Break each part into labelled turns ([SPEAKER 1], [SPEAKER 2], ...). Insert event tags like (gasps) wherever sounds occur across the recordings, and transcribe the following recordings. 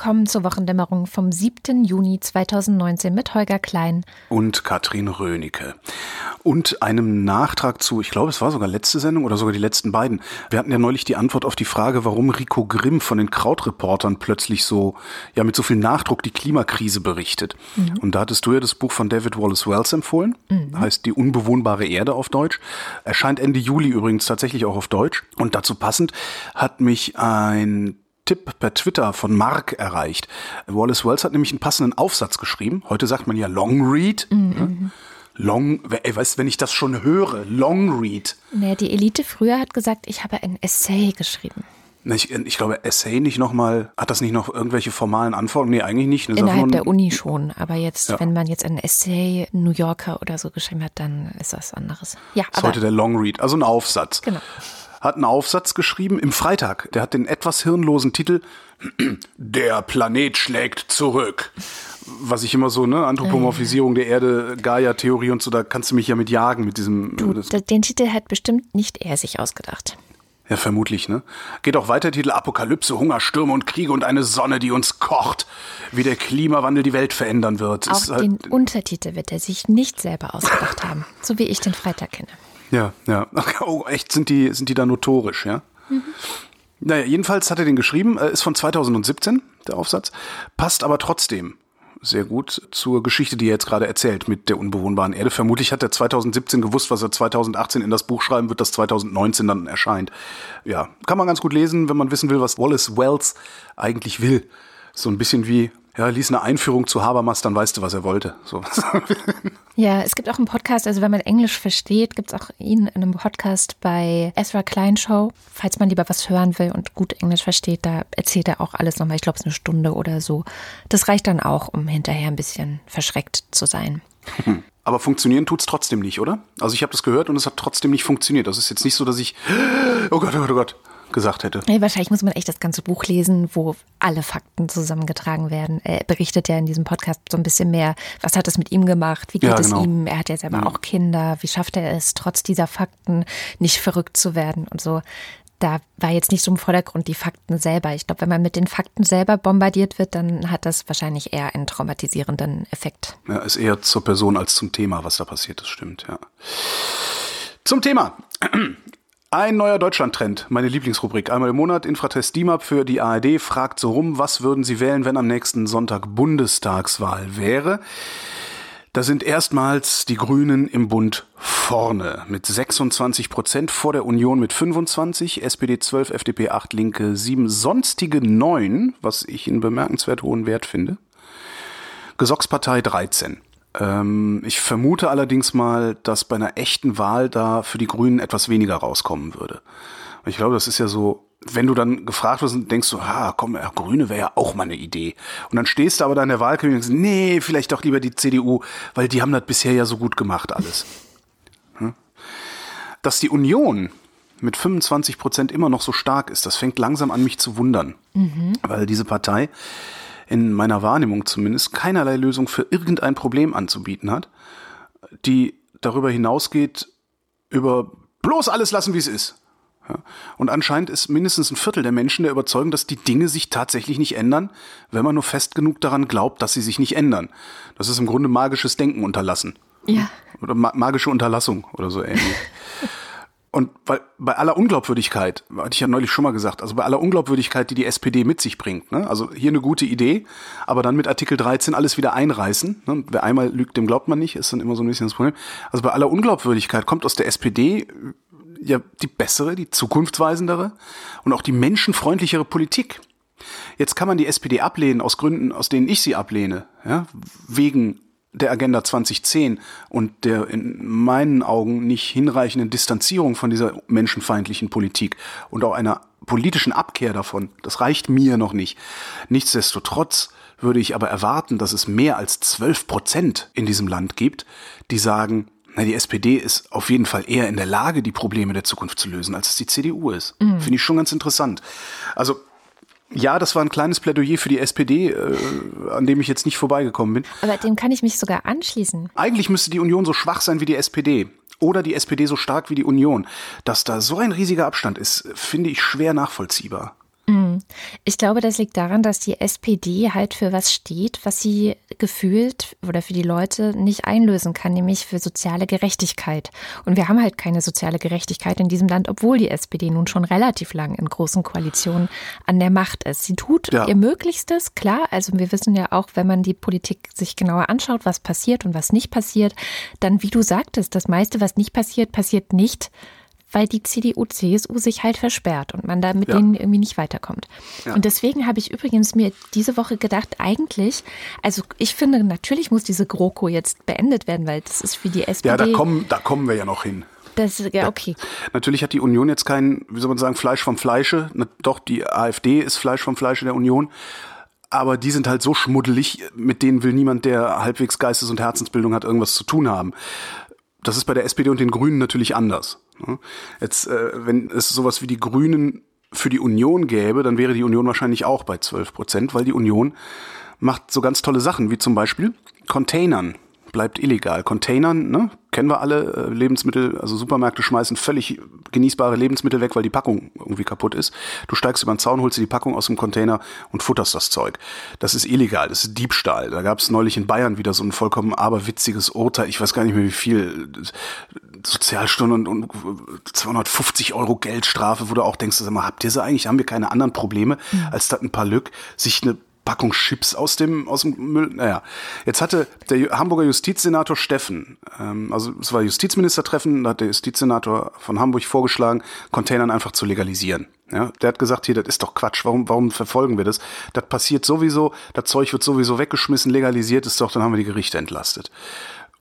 [SPEAKER 1] Willkommen zur Wochendämmerung vom 7. Juni 2019 mit Holger Klein
[SPEAKER 2] und Katrin Rönecke. Und einem Nachtrag zu, ich glaube, es war sogar letzte Sendung oder sogar die letzten beiden. Wir hatten ja neulich die Antwort auf die Frage, warum Rico Grimm von den Krautreportern plötzlich so, ja, mit so viel Nachdruck die Klimakrise berichtet. Mhm. Und da hattest du ja das Buch von David Wallace Wells empfohlen. Mhm. Heißt Die unbewohnbare Erde auf Deutsch. Erscheint Ende Juli übrigens tatsächlich auch auf Deutsch. Und dazu passend hat mich ein Tipp per Twitter von Mark erreicht. Wallace Wells hat nämlich einen passenden Aufsatz geschrieben. Heute sagt man ja Long Read. Mhm. Ne? Long, ey, weißt, wenn ich das schon höre, Long Read.
[SPEAKER 1] Naja, die Elite früher hat gesagt, ich habe ein Essay geschrieben.
[SPEAKER 2] Ich, ich glaube, Essay nicht nochmal, hat das nicht noch irgendwelche formalen Anforderungen? Nee, eigentlich nicht.
[SPEAKER 1] Innerhalb der Uni schon. Aber jetzt, ja. wenn man jetzt ein Essay New Yorker oder so geschrieben hat, dann ist das anderes.
[SPEAKER 2] Ja, das ist heute der Long Read, also ein Aufsatz. Genau hat einen Aufsatz geschrieben im Freitag. Der hat den etwas hirnlosen Titel (clears throat) Der Planet schlägt zurück. Was ich immer so, ne, Anthropomorphisierung der Erde, Gaia-Theorie und so, da kannst du mich ja mit jagen mit diesem.
[SPEAKER 1] Du, den Titel hat bestimmt nicht er sich ausgedacht.
[SPEAKER 2] Ja, vermutlich, ne? Geht auch weiter Titel Apokalypse, Hunger, Stürme und Kriege und eine Sonne, die uns kocht. Wie der Klimawandel die Welt verändern wird.
[SPEAKER 1] Auch halt den Untertitel wird er sich nicht selber ausgedacht haben, so wie ich den Freitag kenne.
[SPEAKER 2] Ja, ja. (laughs) Oh, echt, sind die, sind die da notorisch, ja? Mhm. Naja, jedenfalls hat er den geschrieben, äh, ist von 2017, der Aufsatz, passt aber trotzdem sehr gut zur Geschichte, die er jetzt gerade erzählt mit der unbewohnbaren Erde. Vermutlich hat er 2017 gewusst, was er 2018 in das Buch schreiben wird, das 2019 dann erscheint. Ja, kann man ganz gut lesen, wenn man wissen will, was Wallace Wells eigentlich will. So ein bisschen wie ja, lies eine Einführung zu Habermas, dann weißt du, was er wollte. So. (laughs)
[SPEAKER 1] Ja, es gibt auch einen Podcast, also wenn man Englisch versteht, gibt es auch ihn in einem Podcast bei Ezra Klein Show. Falls man lieber was hören will und gut Englisch versteht, da erzählt er auch alles nochmal. Ich glaube, es ist eine Stunde oder so. Das reicht dann auch, um hinterher ein bisschen verschreckt zu sein. (laughs)
[SPEAKER 2] Aber funktionieren tut es trotzdem nicht, oder? Also ich habe das gehört und es hat trotzdem nicht funktioniert. Das ist jetzt nicht so, dass ich, (gasps) oh Gott, oh Gott, oh Gott, gesagt hätte.
[SPEAKER 1] Nee, wahrscheinlich muss man echt das ganze Buch lesen, wo alle Fakten zusammengetragen werden. Er berichtet ja in diesem Podcast so ein bisschen mehr, was hat es mit ihm gemacht, wie geht ja, genau. es ihm, er hat ja selber ja. auch Kinder, wie schafft er es, trotz dieser Fakten nicht verrückt zu werden und so. Da war jetzt nicht so im Vordergrund die Fakten selber. Ich glaube, wenn man mit den Fakten selber bombardiert wird, dann hat das wahrscheinlich eher einen traumatisierenden Effekt.
[SPEAKER 2] Ja, ist eher zur Person als zum Thema, was da passiert ist, stimmt, ja. Zum Thema. Ein neuer Deutschland-Trend, meine Lieblingsrubrik. Einmal im Monat Infratest DIMAP für die ARD fragt so rum, was würden Sie wählen, wenn am nächsten Sonntag Bundestagswahl wäre? Da sind erstmals die Grünen im Bund vorne mit 26 Prozent vor der Union mit 25, SPD 12, FDP 8, Linke 7, sonstige 9, was ich in bemerkenswert hohen Wert finde. Gesockspartei 13. Ähm, ich vermute allerdings mal, dass bei einer echten Wahl da für die Grünen etwas weniger rauskommen würde. Ich glaube, das ist ja so, wenn du dann gefragt wirst und denkst so, ah, komm, ja, Grüne wäre ja auch mal eine Idee. Und dann stehst du aber da in der Wahlkabine und denkst, nee, vielleicht doch lieber die CDU, weil die haben das bisher ja so gut gemacht alles. (laughs) Hm? Dass die Union mit 25 Prozent immer noch so stark ist, das fängt langsam an mich zu wundern. Mhm. Weil diese Partei in meiner Wahrnehmung zumindest, keinerlei Lösung für irgendein Problem anzubieten hat, die darüber hinausgeht, über bloß alles lassen, wie es ist. Und anscheinend ist mindestens ein Viertel der Menschen der Überzeugung, dass die Dinge sich tatsächlich nicht ändern, wenn man nur fest genug daran glaubt, dass sie sich nicht ändern. Das ist im Grunde magisches Denken unterlassen. Ja. Oder ma magische Unterlassung oder so ähnlich. (laughs) Und weil bei aller Unglaubwürdigkeit, hatte ich ja neulich schon mal gesagt, also bei aller Unglaubwürdigkeit, die die SPD mit sich bringt, ne? also hier eine gute Idee, aber dann mit Artikel 13 alles wieder einreißen. Ne? Wer einmal lügt, dem glaubt man nicht, ist dann immer so ein bisschen das Problem. Also bei aller Unglaubwürdigkeit kommt aus der SPD ja die bessere, die zukunftsweisendere und auch die menschenfreundlichere Politik. Jetzt kann man die SPD ablehnen aus Gründen, aus denen ich sie ablehne, ja? wegen der Agenda 2010 und der in meinen Augen nicht hinreichenden Distanzierung von dieser menschenfeindlichen Politik und auch einer politischen Abkehr davon, das reicht mir noch nicht. Nichtsdestotrotz würde ich aber erwarten, dass es mehr als 12 Prozent in diesem Land gibt, die sagen, na, die SPD ist auf jeden Fall eher in der Lage, die Probleme der Zukunft zu lösen, als es die CDU ist. Mhm. Finde ich schon ganz interessant. Also ja, das war ein kleines Plädoyer für die SPD, äh, an dem ich jetzt nicht vorbeigekommen bin.
[SPEAKER 1] Aber dem kann ich mich sogar anschließen.
[SPEAKER 2] Eigentlich müsste die Union so schwach sein wie die SPD. Oder die SPD so stark wie die Union. Dass da so ein riesiger Abstand ist, finde ich schwer nachvollziehbar.
[SPEAKER 1] Mhm. Ich glaube, das liegt daran, dass die SPD halt für was steht, was sie gefühlt oder für die Leute nicht einlösen kann, nämlich für soziale Gerechtigkeit. Und wir haben halt keine soziale Gerechtigkeit in diesem Land, obwohl die SPD nun schon relativ lang in großen Koalitionen an der Macht ist. Sie tut ja. ihr Möglichstes, klar. Also wir wissen ja auch, wenn man die Politik sich genauer anschaut, was passiert und was nicht passiert, dann, wie du sagtest, das meiste, was nicht passiert, passiert nicht weil die CDU, CSU sich halt versperrt und man da mit ja. denen irgendwie nicht weiterkommt. Ja. Und deswegen habe ich übrigens mir diese Woche gedacht, eigentlich, also ich finde, natürlich muss diese GroKo jetzt beendet werden, weil das ist für die SPD.
[SPEAKER 2] Ja, da kommen, da kommen wir ja noch hin.
[SPEAKER 1] Das, ja, okay.
[SPEAKER 2] Natürlich hat die Union jetzt kein, wie soll man sagen, Fleisch vom Fleische. Doch, die AfD ist Fleisch vom Fleische der Union. Aber die sind halt so schmuddelig, mit denen will niemand, der halbwegs Geistes- und Herzensbildung hat, irgendwas zu tun haben. Das ist bei der SPD und den Grünen natürlich anders. Ne? Jetzt, äh, wenn es sowas wie die Grünen für die Union gäbe, dann wäre die Union wahrscheinlich auch bei 12 Prozent, weil die Union macht so ganz tolle Sachen, wie zum Beispiel Containern bleibt illegal. Containern, ne, kennen wir alle, äh, Lebensmittel, also Supermärkte schmeißen völlig genießbare Lebensmittel weg, weil die Packung irgendwie kaputt ist. Du steigst über den Zaun, holst dir die Packung aus dem Container und futterst das Zeug. Das ist illegal, das ist Diebstahl. Da gab es neulich in Bayern wieder so ein vollkommen aberwitziges Urteil, ich weiß gar nicht mehr wie viel, Sozialstunden und, und 250 Euro Geldstrafe, wo du auch denkst, sag mal, habt ihr sie eigentlich, haben wir keine anderen Probleme, mhm. als dass ein paar Lück sich eine Packung Chips aus dem, aus dem Müll. Naja, jetzt hatte der Hamburger Justizsenator Steffen, ähm, also es war Justizministertreffen, da hat der Justizsenator von Hamburg vorgeschlagen, Containern einfach zu legalisieren. Ja, der hat gesagt, hier, das ist doch Quatsch, warum, warum verfolgen wir das? Das passiert sowieso, das Zeug wird sowieso weggeschmissen, legalisiert ist doch, dann haben wir die Gerichte entlastet.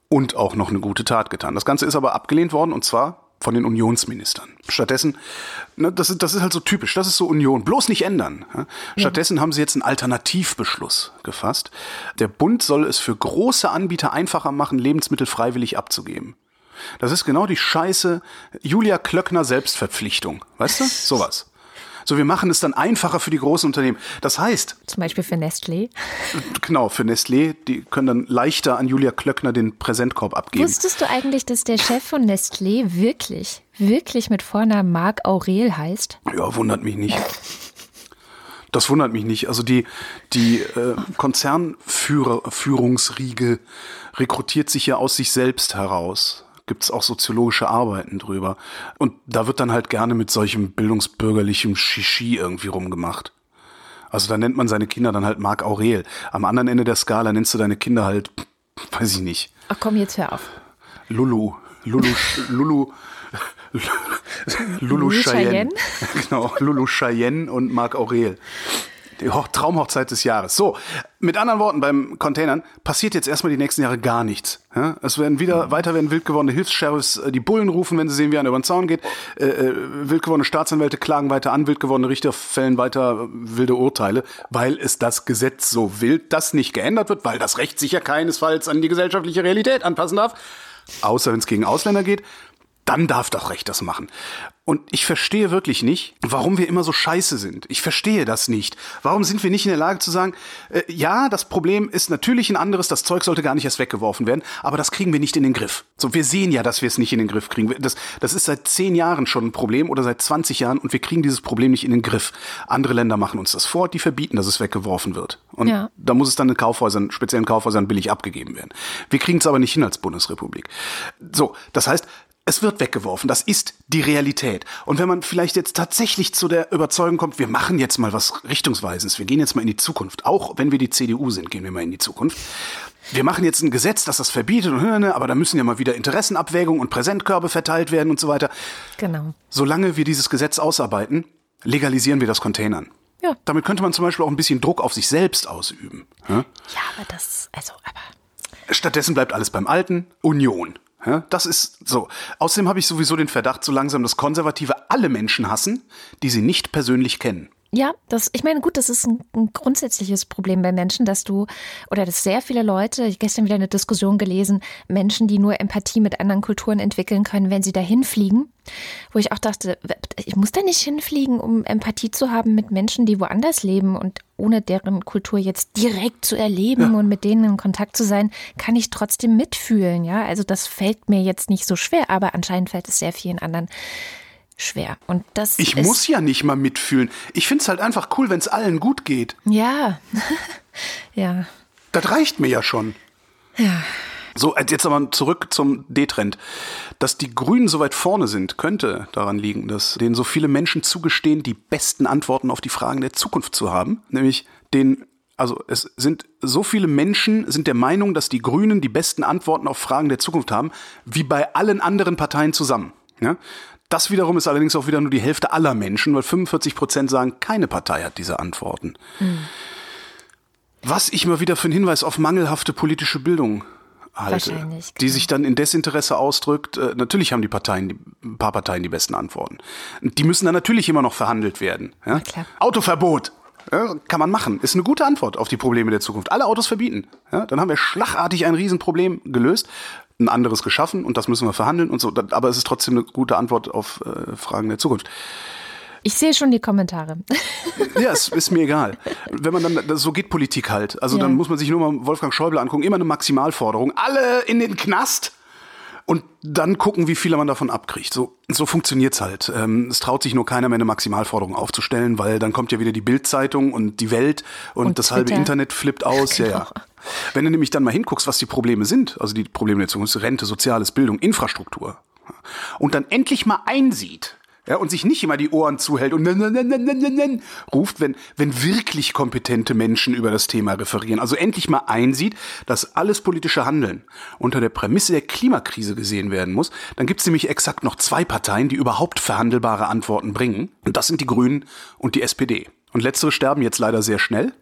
[SPEAKER 2] Und auch noch eine gute Tat getan. Das Ganze ist aber abgelehnt worden und zwar von den Unionsministern. Stattdessen, ne, das, ist, das ist halt so typisch, das ist so Union, bloß nicht ändern. Stattdessen ja. haben sie jetzt einen Alternativbeschluss gefasst. Der Bund soll es für große Anbieter einfacher machen, Lebensmittel freiwillig abzugeben. Das ist genau die scheiße Julia Klöckner Selbstverpflichtung. Weißt du? (laughs) Sowas. So, wir machen es dann einfacher für die großen Unternehmen. Das heißt.
[SPEAKER 1] Zum Beispiel für Nestlé. (laughs)
[SPEAKER 2] Genau, für Nestlé. Die können dann leichter an Julia Klöckner den Präsentkorb abgeben.
[SPEAKER 1] Wusstest du eigentlich, dass der Chef von Nestlé wirklich, wirklich mit Vornamen Marc Aurel heißt?
[SPEAKER 2] Ja, wundert mich nicht. Das wundert mich nicht. Also die, die äh, Konzernführungsriege rekrutiert sich ja aus sich selbst heraus gibt es auch soziologische Arbeiten drüber. Und da wird dann halt gerne mit solchem bildungsbürgerlichem Shishi irgendwie rumgemacht. Also da nennt man seine Kinder dann halt Marc Aurel. Am anderen Ende der Skala nennst du deine Kinder halt, weiß ich nicht.
[SPEAKER 1] Ach komm, jetzt hör auf.
[SPEAKER 2] Lulu. Lulu, Lulu, Lulu Cheyenne. (laughs) Genau, Lulu Cheyenne und Marc Aurel. Die Traumhochzeit des Jahres. So, mit anderen Worten, beim Containern passiert jetzt erstmal die nächsten Jahre gar nichts. Ja? Es werden wieder, weiter werden wild gewordene Hilfs-Sheriffs äh, die Bullen rufen, wenn sie sehen, wie einer über den Zaun geht. Äh, äh, wild gewordene Staatsanwälte klagen weiter an, wild gewordene Richter fällen weiter wilde Urteile, weil es das Gesetz so will, das nicht geändert wird, weil das Recht sich ja keinesfalls an die gesellschaftliche Realität anpassen darf. Außer wenn es gegen Ausländer geht dann darf das Recht das machen. Und ich verstehe wirklich nicht, warum wir immer so scheiße sind. Ich verstehe das nicht. Warum sind wir nicht in der Lage zu sagen, äh, ja, das Problem ist natürlich ein anderes, das Zeug sollte gar nicht erst weggeworfen werden, aber das kriegen wir nicht in den Griff. So, wir sehen ja, dass wir es nicht in den Griff kriegen. Das, das ist seit zehn Jahren schon ein Problem oder seit 20 Jahren und wir kriegen dieses Problem nicht in den Griff. Andere Länder machen uns das vor, die verbieten, dass es weggeworfen wird. Und ja. da muss es dann in Kaufhäusern, speziellen Kaufhäusern billig abgegeben werden. Wir kriegen es aber nicht hin als Bundesrepublik. So, das heißt, es wird weggeworfen. Das ist die Realität. Und wenn man vielleicht jetzt tatsächlich zu der Überzeugung kommt, wir machen jetzt mal was Richtungsweisendes, wir gehen jetzt mal in die Zukunft, auch wenn wir die CDU sind, gehen wir mal in die Zukunft. Wir machen jetzt ein Gesetz, das das verbietet, aber da müssen ja mal wieder Interessenabwägungen und Präsentkörbe verteilt werden und so weiter.
[SPEAKER 1] Genau.
[SPEAKER 2] Solange wir dieses Gesetz ausarbeiten, legalisieren wir das Containern. Ja. Damit könnte man zum Beispiel auch ein bisschen Druck auf sich selbst ausüben.
[SPEAKER 1] Ja, ja aber das, also, aber.
[SPEAKER 2] Stattdessen bleibt alles beim Alten. Union. Das ist so. Außerdem habe ich sowieso den Verdacht, so langsam, dass Konservative alle Menschen hassen, die sie nicht persönlich kennen.
[SPEAKER 1] Ja, das, ich meine, gut, das ist ein, ein, grundsätzliches Problem bei Menschen, dass du, oder dass sehr viele Leute, ich gestern wieder eine Diskussion gelesen, Menschen, die nur Empathie mit anderen Kulturen entwickeln können, wenn sie dahin fliegen. Wo ich auch dachte, ich muss da nicht hinfliegen, um Empathie zu haben mit Menschen, die woanders leben und ohne deren Kultur jetzt direkt zu erleben ja. und mit denen in Kontakt zu sein, kann ich trotzdem mitfühlen, ja. Also das fällt mir jetzt nicht so schwer, aber anscheinend fällt es sehr vielen anderen schwer. Und das
[SPEAKER 2] ich muss ja nicht mal mitfühlen. Ich finde es halt einfach cool, wenn es allen gut geht.
[SPEAKER 1] Ja. (laughs) ja.
[SPEAKER 2] Das reicht mir ja schon.
[SPEAKER 1] Ja.
[SPEAKER 2] So, jetzt aber zurück zum D-Trend. Dass die Grünen so weit vorne sind, könnte daran liegen, dass denen so viele Menschen zugestehen, die besten Antworten auf die Fragen der Zukunft zu haben. Nämlich den, also es sind so viele Menschen sind der Meinung, dass die Grünen die besten Antworten auf Fragen der Zukunft haben, wie bei allen anderen Parteien zusammen. Ja? Das wiederum ist allerdings auch wieder nur die Hälfte aller Menschen, weil 45 Prozent sagen, keine Partei hat diese Antworten. Mhm. Was ich mal wieder für einen Hinweis auf mangelhafte politische Bildung halte, die genau. sich dann in Desinteresse ausdrückt. Äh, natürlich haben die Parteien, ein paar Parteien die besten Antworten. Die müssen dann natürlich immer noch verhandelt werden. Ja? Autoverbot. Ja, kann man machen. Ist eine gute Antwort auf die Probleme der Zukunft. Alle Autos verbieten. Ja, dann haben wir schlagartig ein Riesenproblem gelöst ein anderes geschaffen und das müssen wir verhandeln und so. Aber es ist trotzdem eine gute Antwort auf äh, Fragen der Zukunft.
[SPEAKER 1] Ich sehe schon die Kommentare.
[SPEAKER 2] Ja, es ist mir egal. Wenn man dann, so geht Politik halt. Also ja. dann muss man sich nur mal Wolfgang Schäuble angucken. Immer eine Maximalforderung. Alle in den Knast und dann gucken, wie viele man davon abkriegt. So, so funktioniert's halt. Ähm, es traut sich nur keiner mehr eine Maximalforderung aufzustellen, weil dann kommt ja wieder die Bildzeitung und die Welt und, und das Twitter. halbe Internet flippt aus. (laughs) Genau. Ja, ja. Wenn du nämlich dann mal hinguckst, was die Probleme sind, also die Probleme der Zukunft, Rente, Soziales, Bildung, Infrastruktur, und dann endlich mal einsieht, ja, und sich nicht immer die Ohren zuhält und ruft, wenn, wenn wirklich kompetente Menschen über das Thema referieren. Also endlich mal einsieht, dass alles politische Handeln unter der Prämisse der Klimakrise gesehen werden muss, dann gibt es nämlich exakt noch zwei Parteien, die überhaupt verhandelbare Antworten bringen. Und das sind die Grünen und die SPD. Und letztere sterben jetzt leider sehr schnell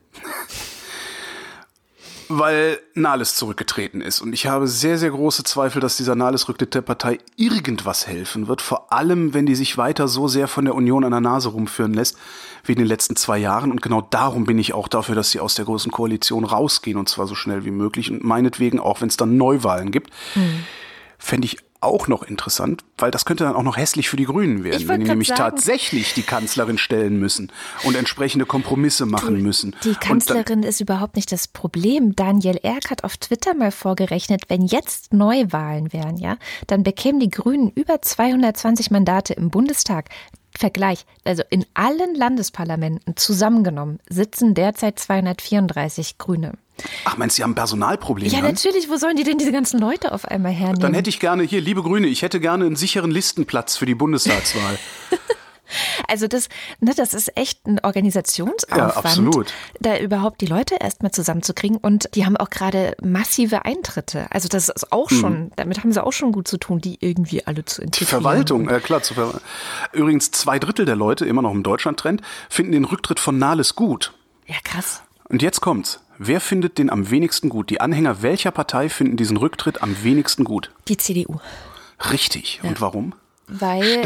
[SPEAKER 2] weil Nahles zurückgetreten ist. Und ich habe sehr, sehr große Zweifel, dass dieser Nahles-Rücktritt der Partei irgendwas helfen wird. Vor allem, wenn die sich weiter so sehr von der Union an der Nase rumführen lässt, wie in den letzten zwei Jahren. Und genau darum bin ich auch dafür, dass sie aus der großen Koalition rausgehen und zwar so schnell wie möglich. Und meinetwegen auch, wenn es dann Neuwahlen gibt. Mhm. Fände ich auch noch interessant, weil das könnte dann auch noch hässlich für die Grünen werden, wenn die nämlich sagen, tatsächlich die Kanzlerin stellen müssen und entsprechende Kompromisse machen müssen.
[SPEAKER 1] Die Kanzlerin dann, ist überhaupt nicht das Problem. Daniel Erk hat auf Twitter mal vorgerechnet, wenn jetzt Neuwahlen wären, ja, dann bekämen die Grünen über 220 Mandate im Bundestag. Vergleich, also in allen Landesparlamenten zusammengenommen sitzen derzeit 234 Grüne.
[SPEAKER 2] Ach, meinst du, sie haben Personalprobleme?
[SPEAKER 1] Ja, natürlich. Wo sollen die denn diese ganzen Leute auf einmal hernehmen?
[SPEAKER 2] Dann hätte ich gerne, hier, liebe Grüne, ich hätte gerne einen sicheren Listenplatz für die Bundestagswahl. (laughs)
[SPEAKER 1] Also das, ne, das ist echt ein Organisationsaufwand, ja, absolut. da überhaupt die Leute erstmal zusammenzukriegen. Und die haben auch gerade massive Eintritte. Also das ist auch hm. schon, hm. damit haben sie auch schon gut zu tun, die irgendwie alle zu integrieren.
[SPEAKER 2] Die Verwaltung, äh, klar. Zu ver Übrigens, zwei Drittel der Leute, immer noch im Deutschland-Trend, finden den Rücktritt von Nahles gut.
[SPEAKER 1] Ja, krass.
[SPEAKER 2] Und jetzt kommt's. Wer findet den am wenigsten gut? Die Anhänger welcher Partei finden diesen Rücktritt am wenigsten gut?
[SPEAKER 1] Die CDU.
[SPEAKER 2] Richtig. Ja. Und warum?
[SPEAKER 1] Weil.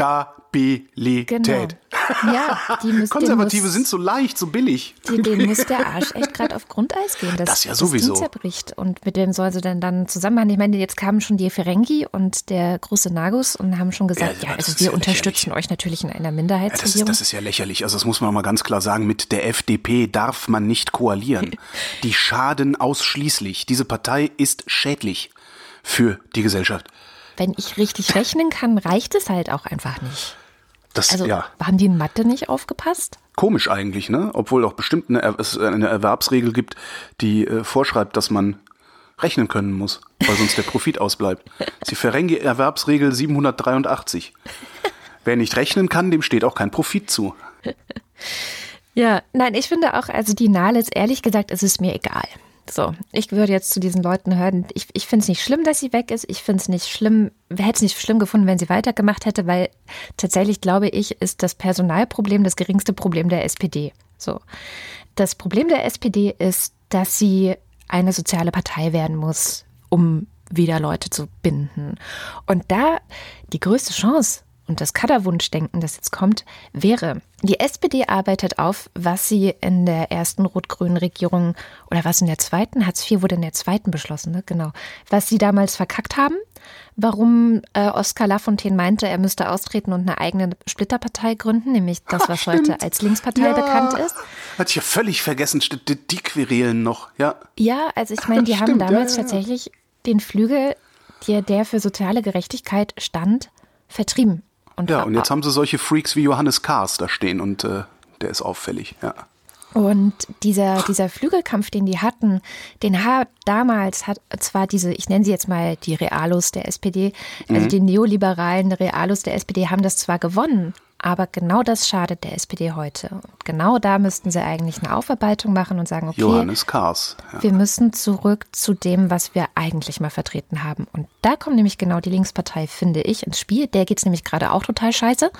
[SPEAKER 2] Stabilität. Genau.
[SPEAKER 1] Ja, die (laughs) müssen,
[SPEAKER 2] Konservative muss, sind so leicht, so billig.
[SPEAKER 1] Denen muss der Arsch echt gerade auf Grundeis gehen.
[SPEAKER 2] Das, das ja sowieso.
[SPEAKER 1] Das zerbricht. Und mit wem soll sie denn dann zusammenmachen? Ich meine, jetzt kamen schon die Ferengi und der große Nagus und haben schon gesagt, ja, ja also wir ja unterstützen lächerlich. euch natürlich in einer Minderheitsregierung.
[SPEAKER 2] Ja, das, ist, das ist ja lächerlich. Also das muss man mal ganz klar sagen. Mit der FDP darf man nicht koalieren. (laughs) die schaden ausschließlich. Diese Partei ist schädlich für die Gesellschaft.
[SPEAKER 1] Wenn ich richtig rechnen kann, reicht es halt auch einfach nicht.
[SPEAKER 2] Das,
[SPEAKER 1] also
[SPEAKER 2] ja.
[SPEAKER 1] haben die in Mathe nicht aufgepasst?
[SPEAKER 2] Komisch eigentlich, ne? Obwohl auch bestimmt eine, es eine Erwerbsregel gibt, die äh, vorschreibt, dass man rechnen können muss, weil sonst der Profit ausbleibt. (laughs) Sie verrenke Erwerbsregel 783. Wer nicht rechnen kann, dem steht auch kein Profit zu. (laughs)
[SPEAKER 1] Ja, nein, ich finde auch, also die Nahles, ehrlich gesagt, ist es mir egal. So, ich würde jetzt zu diesen Leuten hören. Ich, ich finde es nicht schlimm, dass sie weg ist. Ich finde es nicht schlimm, hätte es nicht schlimm gefunden, wenn sie weitergemacht hätte, weil tatsächlich glaube ich, ist das Personalproblem das geringste Problem der SPD. So. Das Problem der SPD ist, dass sie eine soziale Partei werden muss, um wieder Leute zu binden. Und da die größte Chance und das Kaderwunschdenken, das jetzt kommt, wäre, die SPD arbeitet auf, was sie in der ersten rot-grünen Regierung oder was in der zweiten, Hartz IV wurde in der zweiten beschlossen, ne? genau, was sie damals verkackt haben, warum äh, Oskar Lafontaine meinte, er müsste austreten und eine eigene Splitterpartei gründen, nämlich das, was Ach, heute als Linkspartei ja. bekannt ist.
[SPEAKER 2] Hatte ich ja völlig vergessen, die, die querelen noch, ja.
[SPEAKER 1] Ja, also ich meine, die haben damals ja, ja. tatsächlich den Flügel, der, der für soziale Gerechtigkeit stand, vertrieben. Und
[SPEAKER 2] ja, und jetzt haben sie solche Freaks wie Johannes Kahrs da stehen und äh, der ist auffällig, ja.
[SPEAKER 1] Und dieser, dieser Flügelkampf, den die hatten, den hat damals hat zwar diese, ich nenne sie jetzt mal die Realos der SPD, also mhm. die neoliberalen Realos der SPD haben das zwar gewonnen, aber genau das schadet der SPD heute. Und genau da müssten sie eigentlich eine Aufarbeitung machen und sagen, okay,
[SPEAKER 2] Johannes Kahrs,
[SPEAKER 1] ja. wir müssen zurück zu dem, was wir eigentlich mal vertreten haben. Und da kommt nämlich genau die Linkspartei, finde ich, ins Spiel. Der geht es nämlich gerade auch total scheiße.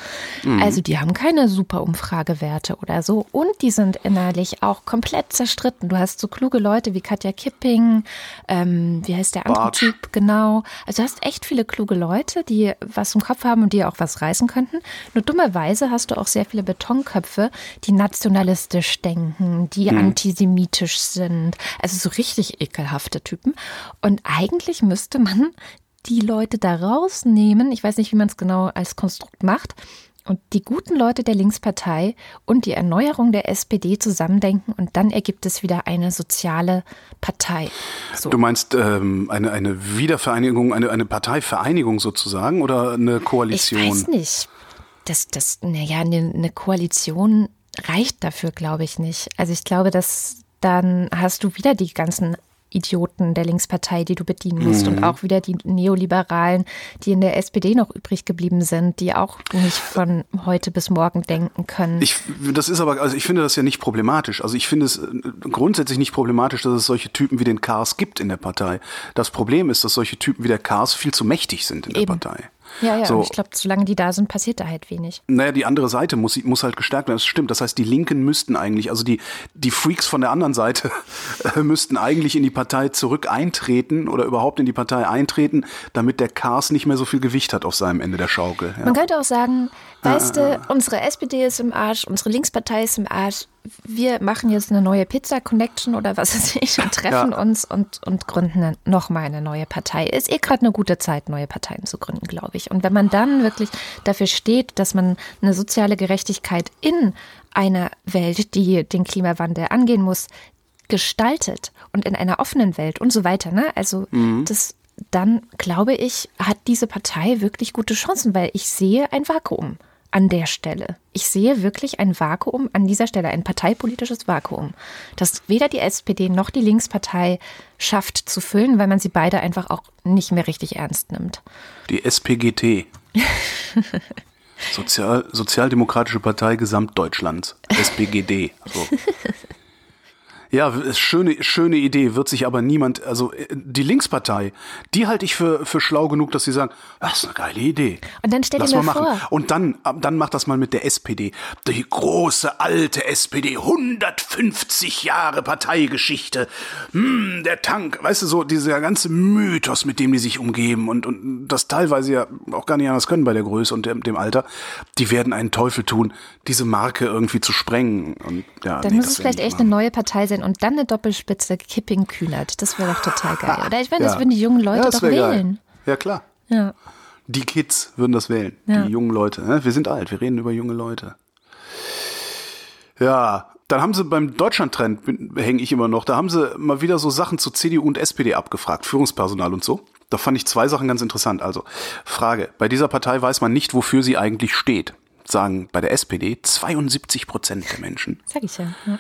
[SPEAKER 1] Mhm. Also die haben keine super Umfragewerte oder so. Und die sind innerlich auch komplett zerstritten. Du hast so kluge Leute wie Katja Kipping, ähm, wie heißt der andere. Typ, genau. Also du hast echt viele kluge Leute, die was im Kopf haben und die auch was reißen könnten. Nur dummer Weise hast du auch sehr viele Betonköpfe, die nationalistisch denken, die mhm. antisemitisch sind. Also so richtig ekelhafte Typen. Und eigentlich müsste man die Leute da rausnehmen. Ich weiß nicht, wie man es genau als Konstrukt macht. Und die guten Leute der Linkspartei und die Erneuerung der SPD zusammendenken und dann ergibt es wieder eine soziale Partei.
[SPEAKER 2] So. Du meinst ähm, eine, eine Wiedervereinigung, eine, eine Parteivereinigung sozusagen oder eine Koalition? Ich
[SPEAKER 1] weiß nicht das, das, naja, eine, Koalition reicht dafür, glaube ich nicht. Also ich glaube, dass dann hast du wieder die ganzen Idioten der Linkspartei, die du bedienen musst mhm. und auch wieder die Neoliberalen, die in der SPD noch übrig geblieben sind, die auch nicht von heute bis morgen denken können.
[SPEAKER 2] Ich, das ist aber, also ich finde das ja nicht problematisch. Also ich finde es äh, grundsätzlich nicht problematisch, dass es solche Typen wie den Kars gibt in der Partei. Das Problem ist, dass solche Typen wie der Kars viel zu mächtig sind in der Eben. Partei.
[SPEAKER 1] Ja, ja, so. ich glaube, solange die da sind, passiert da halt wenig.
[SPEAKER 2] Naja, die andere Seite muss, muss halt gestärkt werden. Das stimmt. Das heißt, die Linken müssten eigentlich, also die, die Freaks von der anderen Seite (laughs) müssten eigentlich in die Partei zurück eintreten oder überhaupt in die Partei eintreten, damit der Kars nicht mehr so viel Gewicht hat auf seinem Ende der Schaukel.
[SPEAKER 1] Ja. Man könnte auch sagen, weißt du, unsere SPD ist im Arsch, unsere Linkspartei ist im Arsch, wir machen jetzt eine neue Pizza-Connection oder was weiß ich und treffen ja. uns und, und gründen nochmal eine neue Partei. Ist eh gerade eine gute Zeit, neue Parteien zu gründen, glaube ich. Und wenn man dann wirklich dafür steht, dass man eine soziale Gerechtigkeit in einer Welt, die den Klimawandel angehen muss, gestaltet und in einer offenen Welt und so weiter, ne? Also mhm. das dann glaube ich, hat diese Partei wirklich gute Chancen, weil ich sehe ein Vakuum an der Stelle. Ich sehe wirklich ein Vakuum an dieser Stelle, ein parteipolitisches Vakuum, das weder die SPD noch die Linkspartei schafft zu füllen, weil man sie beide einfach auch nicht mehr richtig ernst nimmt.
[SPEAKER 2] Die SPGT. (laughs) Sozial, Sozialdemokratische Partei Gesamtdeutschlands. SPGD. So. (laughs) Ja, schöne, schöne Idee, wird sich aber niemand, also äh, die Linkspartei, die halte ich für, für schlau genug, dass sie sagen, das ist eine geile Idee.
[SPEAKER 1] Und dann stell dir mal machen. vor.
[SPEAKER 2] Und dann, dann macht das mal mit der SPD. Die große alte SPD, 150 Jahre Parteigeschichte. Hm, der Tank, weißt du, so dieser ganze Mythos, mit dem die sich umgeben und, und das teilweise ja auch gar nicht anders können bei der Größe und dem, dem Alter, die werden einen Teufel tun, diese Marke irgendwie zu sprengen. Und, ja,
[SPEAKER 1] dann nee, muss es vielleicht echt eine neue Partei sein und dann eine Doppelspitze Kipping Kühnert. Das wäre doch total geil. Oder ich meine, das würden die jungen Leute ja, doch wählen. Geil.
[SPEAKER 2] Ja, klar.
[SPEAKER 1] Ja.
[SPEAKER 2] Die Kids würden das wählen. Ja. Die jungen Leute. Ne? Wir sind alt, wir reden über junge Leute. Ja, dann haben sie beim Deutschlandtrend, hänge ich immer noch, da haben sie mal wieder so Sachen zu CDU und SPD abgefragt, Führungspersonal und so. Da fand ich zwei Sachen ganz interessant. Also, Frage, bei dieser Partei weiß man nicht, wofür sie eigentlich steht. Sagen bei der SPD 72 Prozent der Menschen.
[SPEAKER 1] Sag ich ja. ja.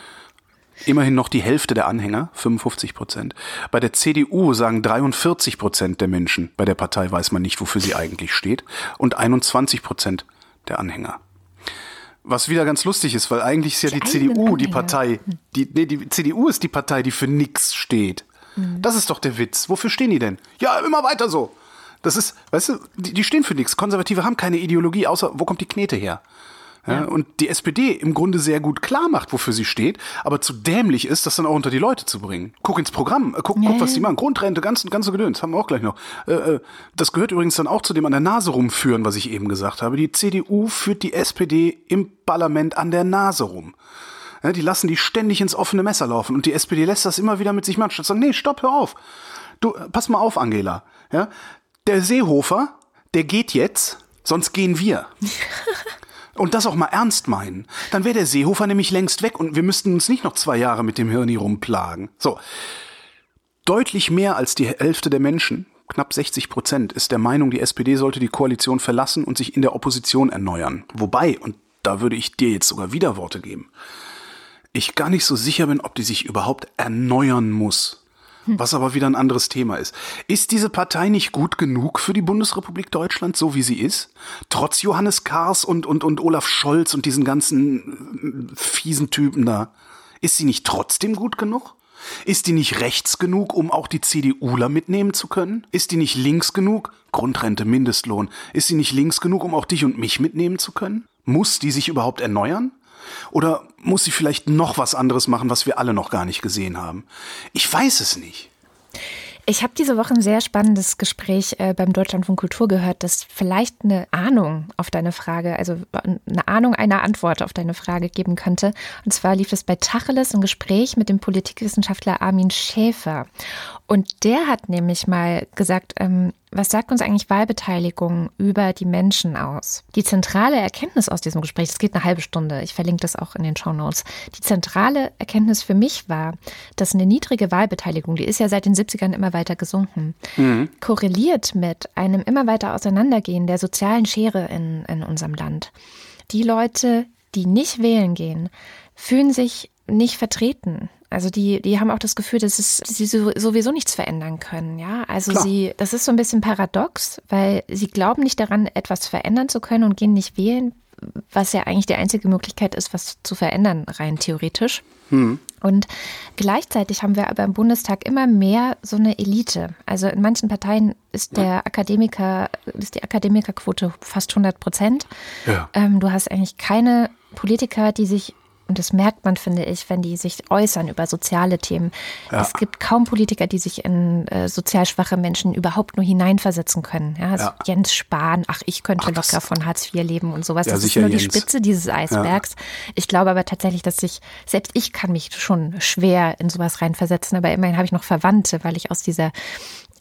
[SPEAKER 2] Immerhin noch die Hälfte der Anhänger, 55 Prozent. Bei der CDU sagen 43 Prozent der Menschen, bei der Partei weiß man nicht, wofür sie eigentlich steht. Und 21 Prozent der Anhänger. Was wieder ganz lustig ist, weil eigentlich ist ja die, die CDU Anhänger. die Partei, die, nee, die CDU ist die Partei, die für nix steht. Mhm. Das ist doch der Witz. Wofür stehen die denn? Ja, immer weiter so. Das ist, weißt du, die, die stehen für nichts. Konservative haben keine Ideologie, außer wo kommt die Knete her? Ja, Und die SPD im Grunde sehr gut klar macht, wofür sie steht, aber zu dämlich ist, das dann auch unter die Leute zu bringen. Guck ins Programm, äh, guck, ja, guck was die machen. Grundrente, ganz, ganze Gedöns, haben wir auch gleich noch. Äh, äh, das gehört übrigens dann auch zu dem an der Nase rumführen, was ich eben gesagt habe. Die CDU führt die SPD im Parlament an der Nase rum. Die lassen die ständig ins offene Messer laufen und die SPD lässt das immer wieder mit sich machen, statt sagen, nee, stopp, hör auf. Du, pass mal auf, Angela. Ja, der Seehofer, der geht jetzt, sonst gehen wir. (laughs) und das auch mal ernst meinen, dann wäre der Seehofer nämlich längst weg und wir müssten uns nicht noch zwei Jahre mit dem Hirni rumplagen. So. Deutlich mehr als die Hälfte der Menschen knapp 60 Prozent, ist der Meinung, die SPD sollte die Koalition verlassen und sich in der Opposition erneuern. Wobei, und da würde ich dir jetzt sogar Widerworte geben, ich gar nicht so sicher bin, ob die sich überhaupt erneuern muss. Was aber wieder ein anderes Thema ist. Ist diese Partei nicht gut genug für die Bundesrepublik Deutschland, so wie sie ist? Trotz Johannes Kahrs und, und, und Olaf Scholz und diesen ganzen äh, fiesen Typen da. Ist sie nicht trotzdem gut genug? Ist die nicht rechts genug, um auch die CDUler mitnehmen zu können? Ist die nicht links genug? Grundrente, Mindestlohn. Ist sie nicht links genug, um auch dich und mich mitnehmen zu können? Muss die sich überhaupt erneuern? Oder muss sie vielleicht noch was anderes machen, was wir alle noch gar nicht gesehen haben? Ich weiß es nicht.
[SPEAKER 1] Ich habe diese Woche ein sehr spannendes Gespräch äh, beim Deutschlandfunk Kultur gehört, das vielleicht eine Ahnung auf deine Frage, also eine Ahnung einer Antwort auf deine Frage geben könnte. Und zwar lief es bei Tacheles ein Gespräch mit dem Politikwissenschaftler Armin Schäfer. Und der hat nämlich mal gesagt, ähm, was sagt uns eigentlich Wahlbeteiligung über die Menschen aus? Die zentrale Erkenntnis aus diesem Gespräch, das geht eine halbe Stunde, ich verlinke das auch in den Show Notes. Die zentrale Erkenntnis für mich war, dass eine niedrige Wahlbeteiligung, die ist ja seit den 70ern immer weiter gesunken, mhm. korreliert mit einem immer weiter Auseinandergehen der sozialen Schere in, in unserem Land. Die Leute, die nicht wählen gehen, fühlen sich nicht vertreten. Also die, die haben auch das Gefühl, dass es, sie sowieso nichts verändern können. Ja, also Klar. sie, das ist so ein bisschen paradox, weil sie glauben nicht daran, etwas verändern zu können und gehen nicht wählen, was ja eigentlich die einzige Möglichkeit ist, was zu verändern, rein theoretisch. Hm. Und gleichzeitig haben wir aber im Bundestag immer mehr so eine Elite. Also in manchen Parteien ist der Akademiker, ist die Akademikerquote fast 100 Prozent. Ja. Ähm, du hast eigentlich keine Politiker, die sich und das merkt man, finde ich, wenn die sich äußern über soziale Themen. Ja. Es gibt kaum Politiker, die sich in äh, sozial schwache Menschen überhaupt nur hineinversetzen können. Ja, also ja. Jens Spahn, ach, ich könnte ach, locker von Hartz IV leben und sowas. das ist nur Jens. die Spitze dieses Eisbergs. Ich glaube aber tatsächlich, dass ich, selbst ich kann mich schon schwer in sowas reinversetzen, aber immerhin habe ich noch Verwandte, weil ich aus dieser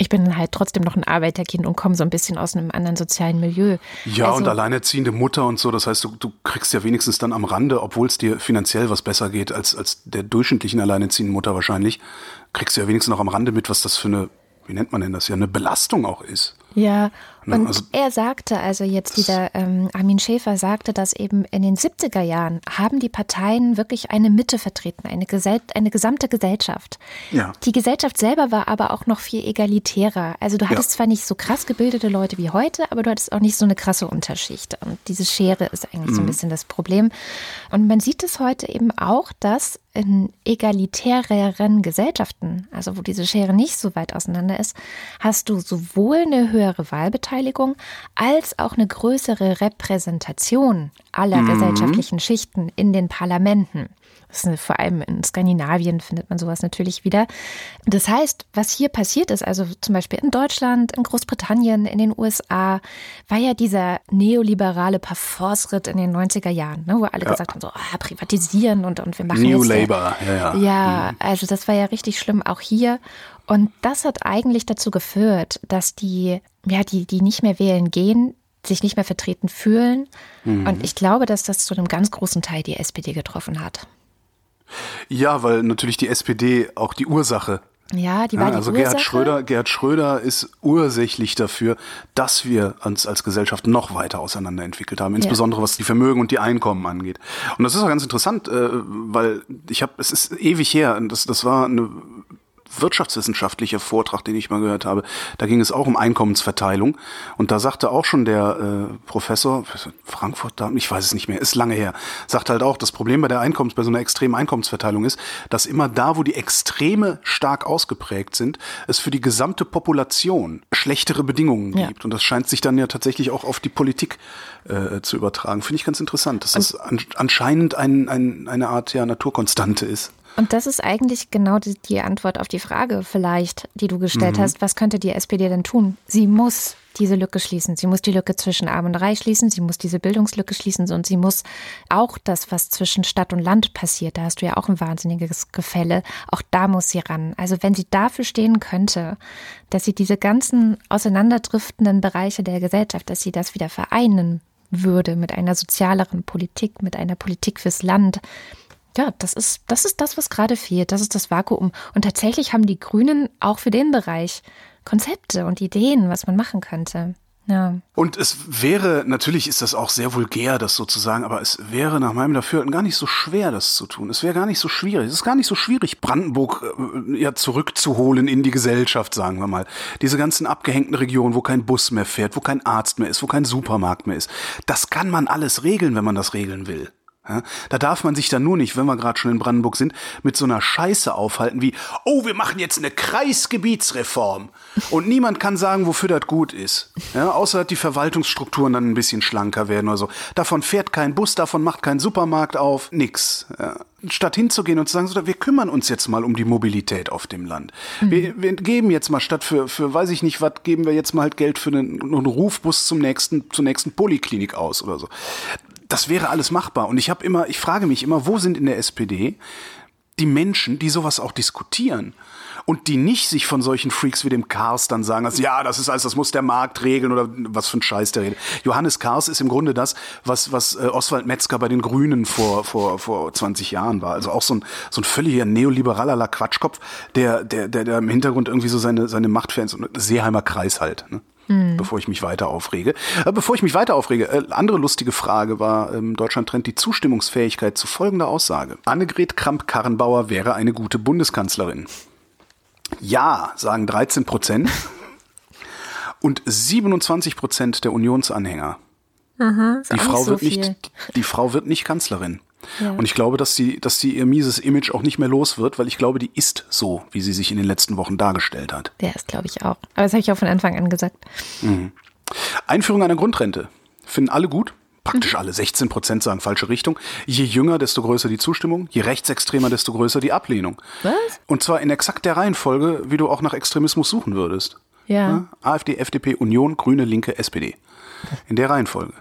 [SPEAKER 1] ich bin halt trotzdem noch ein Arbeiterkind und komme so ein bisschen aus einem anderen sozialen Milieu.
[SPEAKER 2] Ja, also, und alleinerziehende Mutter und so, das heißt, du, du kriegst ja wenigstens dann am Rande, obwohl es dir finanziell was besser geht als, als der durchschnittlichen alleinerziehenden Mutter wahrscheinlich, kriegst du ja wenigstens noch am Rande mit, was das für eine, wie nennt man denn das, ja, eine Belastung auch ist.
[SPEAKER 1] Ja, und also, er sagte, also jetzt dieser ähm, Armin Schäfer sagte, dass eben in den 70er Jahren haben die Parteien wirklich eine Mitte vertreten, eine, Gesell eine gesamte Gesellschaft. Ja. Die Gesellschaft selber war aber auch noch viel egalitärer. Also du hattest ja. zwar nicht so krass gebildete Leute wie heute, aber du hattest auch nicht so eine krasse Unterschicht. Und diese Schere ist eigentlich mhm. so ein mhm. bisschen das Problem. Und man sieht es heute eben auch, dass in egalitäreren Gesellschaften, also wo diese Schere nicht so weit auseinander ist, hast du sowohl eine höhere Wahlbeteiligung als auch eine größere Repräsentation aller mhm. gesellschaftlichen Schichten in den Parlamenten. Ist, vor allem in Skandinavien findet man sowas natürlich wieder. Das heißt, was hier passiert ist, also zum Beispiel in Deutschland, in Großbritannien, in den USA, war ja dieser neoliberale Parforce-Ritt in den 90er Jahren, ne, wo alle ja. gesagt haben, so ah, privatisieren und, und wir machen
[SPEAKER 2] New
[SPEAKER 1] jetzt
[SPEAKER 2] Labour, ja, ja.
[SPEAKER 1] Ja, mhm. also das war ja richtig schlimm auch hier. Und das hat eigentlich dazu geführt, dass die, ja, die, die nicht mehr wählen gehen, sich nicht mehr vertreten fühlen. Mhm. Und ich glaube, dass das zu einem ganz großen Teil die SPD getroffen hat.
[SPEAKER 2] Ja, weil natürlich die SPD auch die Ursache
[SPEAKER 1] ja, die war ja, die
[SPEAKER 2] also
[SPEAKER 1] Ursache.
[SPEAKER 2] Gerhard Schröder, Gerhard Schröder ist ursächlich dafür, dass wir uns als Gesellschaft noch weiter auseinanderentwickelt haben, insbesondere ja. was die Vermögen und die Einkommen angeht. Und das ist auch ganz interessant, äh, weil ich habe, es ist ewig her, das, das war eine wirtschaftswissenschaftlicher Vortrag, den ich mal gehört habe. Da ging es auch um Einkommensverteilung. Und da sagte auch schon der äh, Professor, Frankfurt, da, ich weiß es nicht mehr, ist lange her, sagte halt auch, das Problem bei der Einkommens, bei so einer extremen Einkommensverteilung ist, dass immer da, wo die Extreme stark ausgeprägt sind, es für die gesamte Population schlechtere Bedingungen ja. gibt. Und das scheint sich dann ja tatsächlich auch auf die Politik äh, zu übertragen. Finde ich ganz interessant, dass das an, anscheinend ein, ein, eine Art ja, Naturkonstante ist.
[SPEAKER 1] Und das ist eigentlich genau die, die, Antwort auf die Frage vielleicht, die du gestellt mhm. hast. Was könnte die SPD denn tun? Sie muss diese Lücke schließen. Sie muss die Lücke zwischen Arm und Reich schließen. Sie muss diese Bildungslücke schließen und sie muss auch das, was zwischen Stadt und Land passiert, da hast du ja auch ein wahnsinniges Gefälle, auch da muss sie ran. Also wenn sie dafür stehen könnte, dass sie diese ganzen auseinanderdriftenden Bereiche der Gesellschaft, dass sie das wieder vereinen würde mit einer sozialeren Politik, mit einer Politik fürs Land, ja, das ist, das ist das, was gerade fehlt. Das ist das Vakuum. Und tatsächlich haben die Grünen auch für den Bereich Konzepte und Ideen, was man machen könnte. Ja.
[SPEAKER 2] Und es wäre, natürlich ist das auch sehr vulgär, das sozusagen, aber es wäre nach meinem Dafürhalten gar nicht so schwer, das zu tun. Es wäre gar nicht so schwierig. Es ist gar nicht so schwierig, Brandenburg äh, ja zurückzuholen in die Gesellschaft, sagen wir mal. Diese ganzen abgehängten Regionen, wo kein Bus mehr fährt, wo kein Arzt mehr ist, wo kein Supermarkt mehr ist. Das kann man alles regeln, wenn man das regeln will. Ja, da darf man sich dann nur nicht, wenn wir gerade schon in Brandenburg sind, mit so einer Scheiße aufhalten wie, oh, wir machen jetzt eine Kreisgebietsreform. Und niemand kann sagen, wofür das gut ist. Ja, außer dass die Verwaltungsstrukturen dann ein bisschen schlanker werden oder so. Davon fährt kein Bus, davon macht kein Supermarkt auf, nix. Ja. Statt hinzugehen und zu sagen, so, wir kümmern uns jetzt mal um die Mobilität auf dem Land. Mhm. Wir, wir, geben jetzt mal statt für, für weiß ich nicht was, geben wir jetzt mal halt Geld für einen, einen Rufbus zum nächsten, zur nächsten Poliklinik aus oder so das wäre alles machbar. Und ich habe immer, ich frage mich immer, wo sind in der SPD die Menschen, die sowas auch diskutieren? und die nicht sich von solchen Freaks wie dem Kars dann sagen, also, ja, das ist alles, das muss der Markt regeln oder was für ein Scheiß der redet. Johannes Kars ist im Grunde das, was, was äh, Oswald Metzger bei den Grünen vor, vor, vor 20 Jahren war. Also auch so ein, so ein völliger neoliberaler Quatschkopf, der, der, der, der im Hintergrund irgendwie so seine, seine Machtfans und Seeheimer Kreis halt. Ne? Hm. bevor ich mich weiter aufrege. Äh, bevor ich mich weiter aufrege, äh, andere lustige Frage war, ähm, Deutschland trennt die Zustimmungsfähigkeit zu folgender Aussage. Annegret Kramp-Karrenbauer wäre eine gute Bundeskanzlerin. Ja, sagen 13 Prozent (laughs) und 27 Prozent der Unionsanhänger.
[SPEAKER 1] Aha,
[SPEAKER 2] die Frau
[SPEAKER 1] so
[SPEAKER 2] wird nicht, die Frau wird nicht Kanzlerin. Ja. Und ich glaube, dass sie, dass sie ihr mieses Image auch nicht mehr los wird, weil ich glaube, die ist so, wie sie sich in den letzten Wochen dargestellt hat.
[SPEAKER 1] Der ist, glaube ich, auch. Aber das habe ich auch von Anfang an gesagt.
[SPEAKER 2] Mhm. Einführung einer Grundrente. Finden alle gut. Praktisch mhm. alle 16 Prozent sagen falsche Richtung. Je jünger, desto größer die Zustimmung. Je rechtsextremer, desto größer die Ablehnung.
[SPEAKER 1] Was?
[SPEAKER 2] Und zwar in exakt der Reihenfolge, wie du auch nach Extremismus suchen würdest.
[SPEAKER 1] Ja. ja?
[SPEAKER 2] AfD, FDP, Union, Grüne, Linke, SPD. In der Reihenfolge.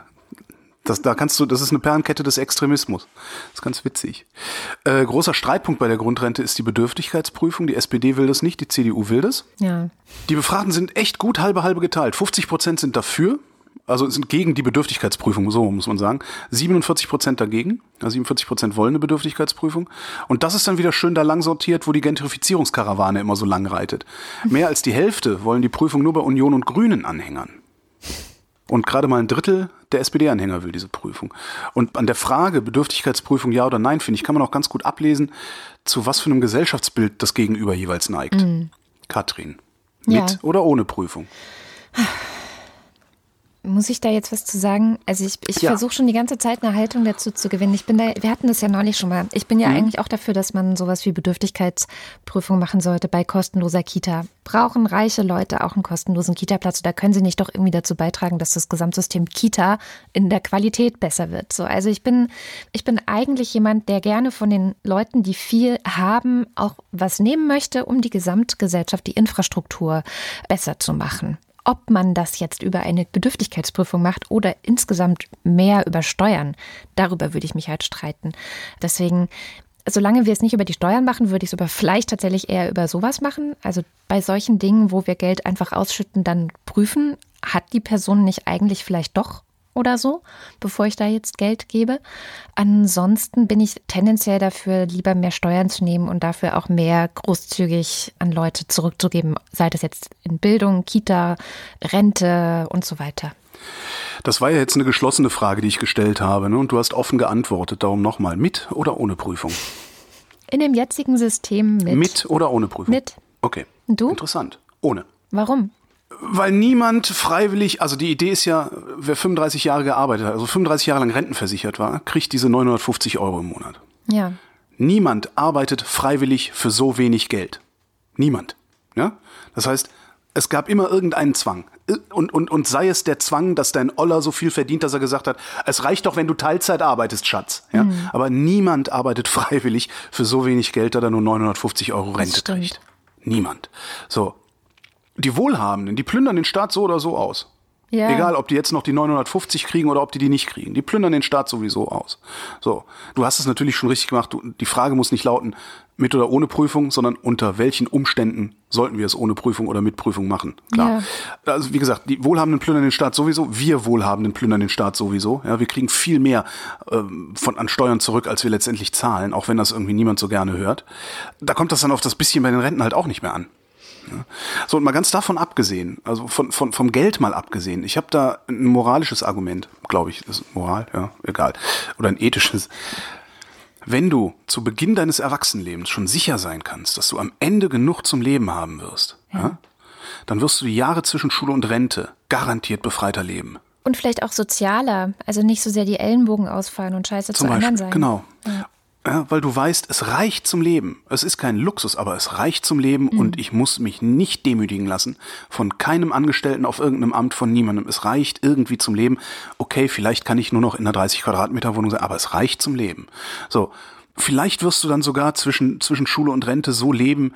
[SPEAKER 2] Das, da kannst du, das ist eine Perlenkette des Extremismus. Das ist ganz witzig. Äh, großer Streitpunkt bei der Grundrente ist die Bedürftigkeitsprüfung. Die SPD will das nicht, die CDU will das.
[SPEAKER 1] Ja.
[SPEAKER 2] Die Befragten sind echt gut halbe halbe geteilt. 50 Prozent sind dafür, also sind gegen die Bedürftigkeitsprüfung, so muss man sagen. 47 Prozent dagegen, also 47 Prozent wollen eine Bedürftigkeitsprüfung. Und das ist dann wieder schön da lang sortiert, wo die Gentrifizierungskarawane immer so lang reitet. Mehr als die Hälfte wollen die Prüfung nur bei Union und Grünen anhängern. Und gerade mal ein Drittel der SPD-Anhänger will diese Prüfung. Und an der Frage Bedürftigkeitsprüfung ja oder nein, finde ich, kann man auch ganz gut ablesen, zu was für einem Gesellschaftsbild das Gegenüber jeweils neigt. Mhm. Katrin. Mit ja. oder ohne Prüfung?
[SPEAKER 1] Muss ich da jetzt was zu sagen? Also ich, ich ja. versuche schon die ganze Zeit eine Haltung dazu zu gewinnen. Ich bin da, wir hatten das ja neulich schon mal. Ich bin ja mhm. eigentlich auch dafür, dass man sowas wie Bedürftigkeitsprüfung machen sollte bei kostenloser Kita. Brauchen reiche Leute auch einen kostenlosen Kita-Platz? Da können sie nicht doch irgendwie dazu beitragen, dass das Gesamtsystem Kita in der Qualität besser wird. So, also ich bin, ich bin eigentlich jemand, der gerne von den Leuten, die viel haben, auch was nehmen möchte, um die Gesamtgesellschaft, die Infrastruktur besser zu machen ob man das jetzt über eine Bedürftigkeitsprüfung macht oder insgesamt mehr über Steuern, darüber würde ich mich halt streiten. Deswegen, solange wir es nicht über die Steuern machen, würde ich es aber vielleicht tatsächlich eher über sowas machen. Also bei solchen Dingen, wo wir Geld einfach ausschütten, dann prüfen, hat die Person nicht eigentlich vielleicht doch oder so, bevor ich da jetzt Geld gebe. Ansonsten bin ich tendenziell dafür, lieber mehr Steuern zu nehmen und dafür auch mehr großzügig an Leute zurückzugeben, sei das jetzt in Bildung, Kita, Rente und so weiter.
[SPEAKER 2] Das war ja jetzt eine geschlossene Frage, die ich gestellt habe, ne? und du hast offen geantwortet. Darum nochmal, mit oder ohne Prüfung?
[SPEAKER 1] In dem jetzigen System mit.
[SPEAKER 2] Mit oder ohne Prüfung?
[SPEAKER 1] Mit.
[SPEAKER 2] Okay.
[SPEAKER 1] Und du?
[SPEAKER 2] Interessant. Ohne.
[SPEAKER 1] Warum?
[SPEAKER 2] Weil niemand freiwillig, also die Idee ist ja, wer 35 Jahre gearbeitet hat, also 35 Jahre lang rentenversichert war, kriegt diese 950 Euro im Monat.
[SPEAKER 1] Ja.
[SPEAKER 2] Niemand arbeitet freiwillig für so wenig Geld. Niemand. Ja? Das heißt, es gab immer irgendeinen Zwang. Und, und, und sei es der Zwang, dass dein Oller so viel verdient, dass er gesagt hat, es reicht doch, wenn du Teilzeit arbeitest, Schatz. Ja? Mhm. Aber niemand arbeitet freiwillig für so wenig Geld, dass er nur 950 Euro Rente kriegt. Niemand. So, die Wohlhabenden, die plündern den Staat so oder so aus. Ja. Egal, ob die jetzt noch die 950 kriegen oder ob die die nicht kriegen. Die plündern den Staat sowieso aus. So, du hast es natürlich schon richtig gemacht. Du, die Frage muss nicht lauten, mit oder ohne Prüfung, sondern unter welchen Umständen sollten wir es ohne Prüfung oder mit Prüfung machen. Klar. Ja. Also wie gesagt, die Wohlhabenden plündern den Staat sowieso, wir Wohlhabenden plündern den Staat sowieso. Ja, wir kriegen viel mehr ähm, von an Steuern zurück, als wir letztendlich zahlen, auch wenn das irgendwie niemand so gerne hört. Da kommt das dann auf das bisschen bei den Renten halt auch nicht mehr an. So, und mal ganz davon abgesehen, also von, von, vom Geld mal abgesehen, ich habe da ein moralisches Argument, glaube ich, das ist Moral, ja, egal, oder ein ethisches. Wenn du zu Beginn deines Erwachsenenlebens schon sicher sein kannst, dass du am Ende genug zum Leben haben wirst, ja. Ja, dann wirst du die Jahre zwischen Schule und Rente garantiert befreiter leben.
[SPEAKER 1] Und vielleicht auch sozialer, also nicht so sehr die Ellenbogen ausfallen und scheiße
[SPEAKER 2] Zum
[SPEAKER 1] zu
[SPEAKER 2] Beispiel,
[SPEAKER 1] anderen sein.
[SPEAKER 2] Genau. Ja. Ja, weil du weißt, es reicht zum Leben. Es ist kein Luxus, aber es reicht zum Leben mhm. und ich muss mich nicht demütigen lassen von keinem Angestellten auf irgendeinem Amt, von niemandem. Es reicht irgendwie zum Leben. Okay, vielleicht kann ich nur noch in einer 30 Quadratmeter Wohnung sein, aber es reicht zum Leben. So. Vielleicht wirst du dann sogar zwischen, zwischen Schule und Rente so leben,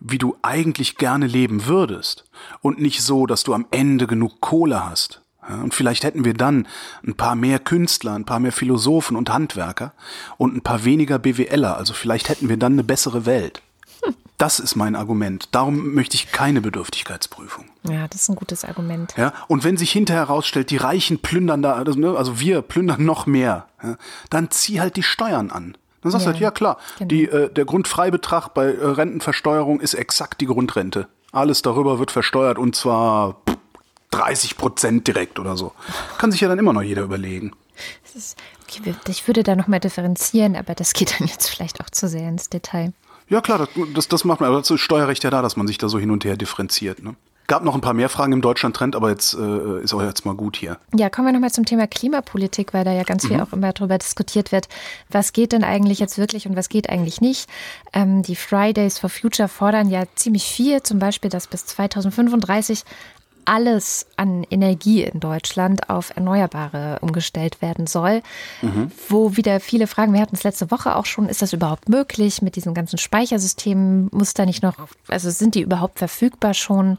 [SPEAKER 2] wie du eigentlich gerne leben würdest. Und nicht so, dass du am Ende genug Kohle hast. Ja, und vielleicht hätten wir dann ein paar mehr Künstler, ein paar mehr Philosophen und Handwerker und ein paar weniger BWLer. Also vielleicht hätten wir dann eine bessere Welt. (laughs) Das ist mein Argument. Darum möchte ich keine Bedürftigkeitsprüfung.
[SPEAKER 1] Ja, das ist ein gutes Argument.
[SPEAKER 2] Ja, und wenn sich hinterher herausstellt, die Reichen plündern da, ne, also wir plündern noch mehr, ja, dann zieh halt die Steuern an. Dann sagst du halt, ja klar, genau. die, äh, der Grundfreibetrag bei äh, Rentenversteuerung ist exakt die Grundrente. Alles darüber wird versteuert und zwar 30 Prozent direkt oder so. Kann sich ja dann immer noch jeder überlegen.
[SPEAKER 1] Ist, okay, ich würde da noch mal differenzieren, aber das geht dann jetzt vielleicht auch zu sehr ins Detail.
[SPEAKER 2] Ja klar, das, das, das macht man, aber dazu ist Steuerrecht ja da, dass man sich da so hin und her differenziert. Ne? Gab noch ein paar mehr Fragen im Deutschland-Trend, aber jetzt äh, ist auch jetzt mal gut hier.
[SPEAKER 1] Ja, kommen wir nochmal zum Thema Klimapolitik, weil da ja ganz viel mhm. auch immer darüber diskutiert wird. Was geht denn eigentlich jetzt wirklich und was geht eigentlich nicht? Ähm, die Fridays for Future fordern ja ziemlich viel, zum Beispiel, dass bis 2035 alles an Energie in Deutschland auf Erneuerbare umgestellt werden soll. Mhm. Wo wieder viele fragen, wir hatten es letzte Woche auch schon, ist das überhaupt möglich mit diesen ganzen Speichersystemen? Muss da nicht noch, also sind die überhaupt verfügbar schon?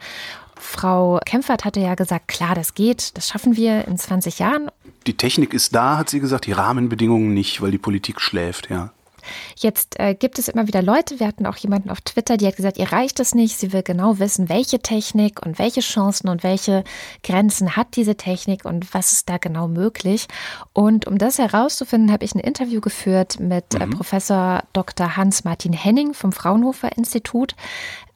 [SPEAKER 1] Frau Kempfert hatte ja gesagt, klar, das geht, das schaffen wir in 20 Jahren.
[SPEAKER 2] Die Technik ist da, hat sie gesagt, die Rahmenbedingungen nicht, weil die Politik schläft, ja.
[SPEAKER 1] Jetzt äh, gibt es immer wieder Leute, wir hatten auch jemanden auf Twitter, die hat gesagt, ihr reicht es nicht, sie will genau wissen, welche Technik und welche Chancen und welche Grenzen hat diese Technik und was ist da genau möglich. Und um das herauszufinden, habe ich ein Interview geführt mit äh, mhm. Professor Dr. Hans-Martin Henning vom Fraunhofer Institut.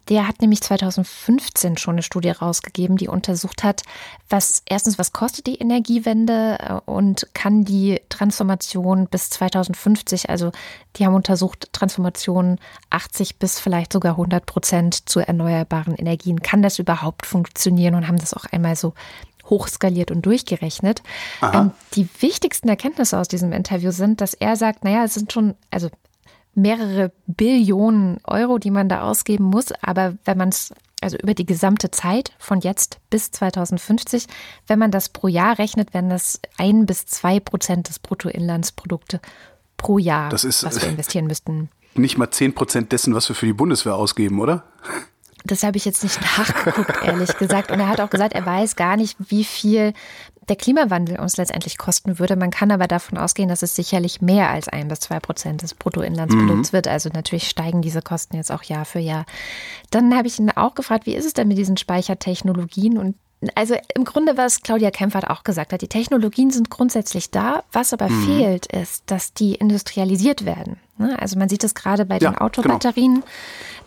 [SPEAKER 1] Der hat nämlich 2015 schon eine Studie rausgegeben, die untersucht hat, was erstens, was kostet die Energiewende äh, und kann die Transformation bis 2050, also die haben untersucht, Transformation 80 bis vielleicht sogar 100 Prozent zu erneuerbaren Energien. Kann das überhaupt funktionieren und haben das auch einmal so hochskaliert und durchgerechnet. Ähm, die wichtigsten Erkenntnisse aus diesem Interview sind, dass er sagt, naja, es sind schon, also mehrere Billionen Euro, die man da ausgeben muss. Aber wenn man es, also über die gesamte Zeit von jetzt bis 2050, wenn man das pro Jahr rechnet, werden das ein bis zwei Prozent des Bruttoinlandsprodukte pro Jahr,
[SPEAKER 2] das ist,
[SPEAKER 1] was wir (laughs) investieren müssten.
[SPEAKER 2] Nicht mal zehn Prozent dessen, was wir für die Bundeswehr ausgeben, oder?
[SPEAKER 1] Das habe ich jetzt nicht nachgeguckt, ehrlich gesagt. Und er hat auch gesagt, er weiß gar nicht, wie viel der Klimawandel uns letztendlich kosten würde. Man kann aber davon ausgehen, dass es sicherlich mehr als ein bis zwei Prozent des Bruttoinlandsprodukts mhm. wird. Also natürlich steigen diese Kosten jetzt auch Jahr für Jahr. Dann habe ich ihn auch gefragt, wie ist es denn mit diesen Speichertechnologien? Und also im Grunde, was Claudia Kempfert auch gesagt hat, die Technologien sind grundsätzlich da. Was aber mhm. fehlt, ist, dass die industrialisiert werden. Ne? Also man sieht es gerade bei ja, den Autobatterien. Genau.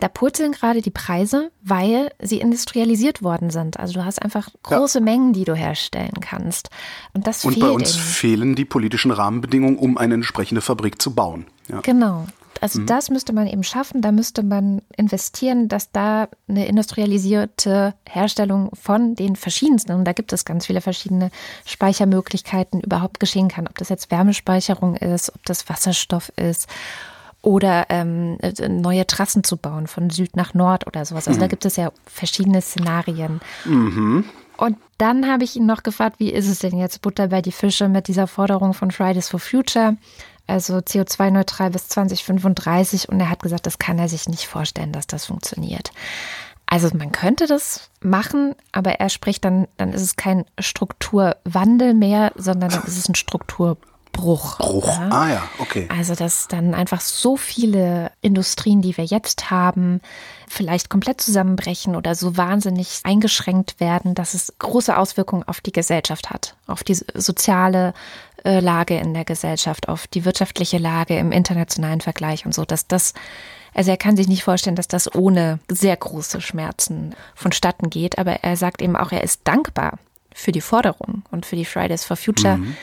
[SPEAKER 1] Da purzeln gerade die Preise, weil sie industrialisiert worden sind. Also du hast einfach große ja. Mengen, die du herstellen kannst. Und das
[SPEAKER 2] Und
[SPEAKER 1] fehlt
[SPEAKER 2] bei uns eben. fehlen die politischen Rahmenbedingungen, um eine entsprechende Fabrik zu bauen.
[SPEAKER 1] Ja. Genau. Also mhm. das müsste man eben schaffen, da müsste man investieren, dass da eine industrialisierte Herstellung von den verschiedensten, und da gibt es ganz viele verschiedene Speichermöglichkeiten, überhaupt geschehen kann. Ob das jetzt Wärmespeicherung ist, ob das Wasserstoff ist oder ähm, neue Trassen zu bauen von Süd nach Nord oder sowas. Also mhm. da gibt es ja verschiedene Szenarien. Mhm. Und dann habe ich ihn noch gefragt, wie ist es denn jetzt Butter bei die Fische mit dieser Forderung von Fridays for Future? Also CO2-neutral bis 2035. Und er hat gesagt, das kann er sich nicht vorstellen, dass das funktioniert. Also man könnte das machen, aber er spricht dann, dann ist es kein Strukturwandel mehr, sondern dann ist es ein Strukturbruch.
[SPEAKER 2] Bruch. Ja? Ah ja, okay.
[SPEAKER 1] Also dass dann einfach so viele Industrien, die wir jetzt haben, vielleicht komplett zusammenbrechen oder so wahnsinnig eingeschränkt werden, dass es große Auswirkungen auf die Gesellschaft hat, auf die soziale äh, Lage in der Gesellschaft, auf die wirtschaftliche Lage im internationalen Vergleich und so, dass das also er kann sich nicht vorstellen, dass das ohne sehr große Schmerzen vonstatten geht, aber er sagt eben auch, er ist dankbar für die Forderung und für die Fridays for Future, mhm.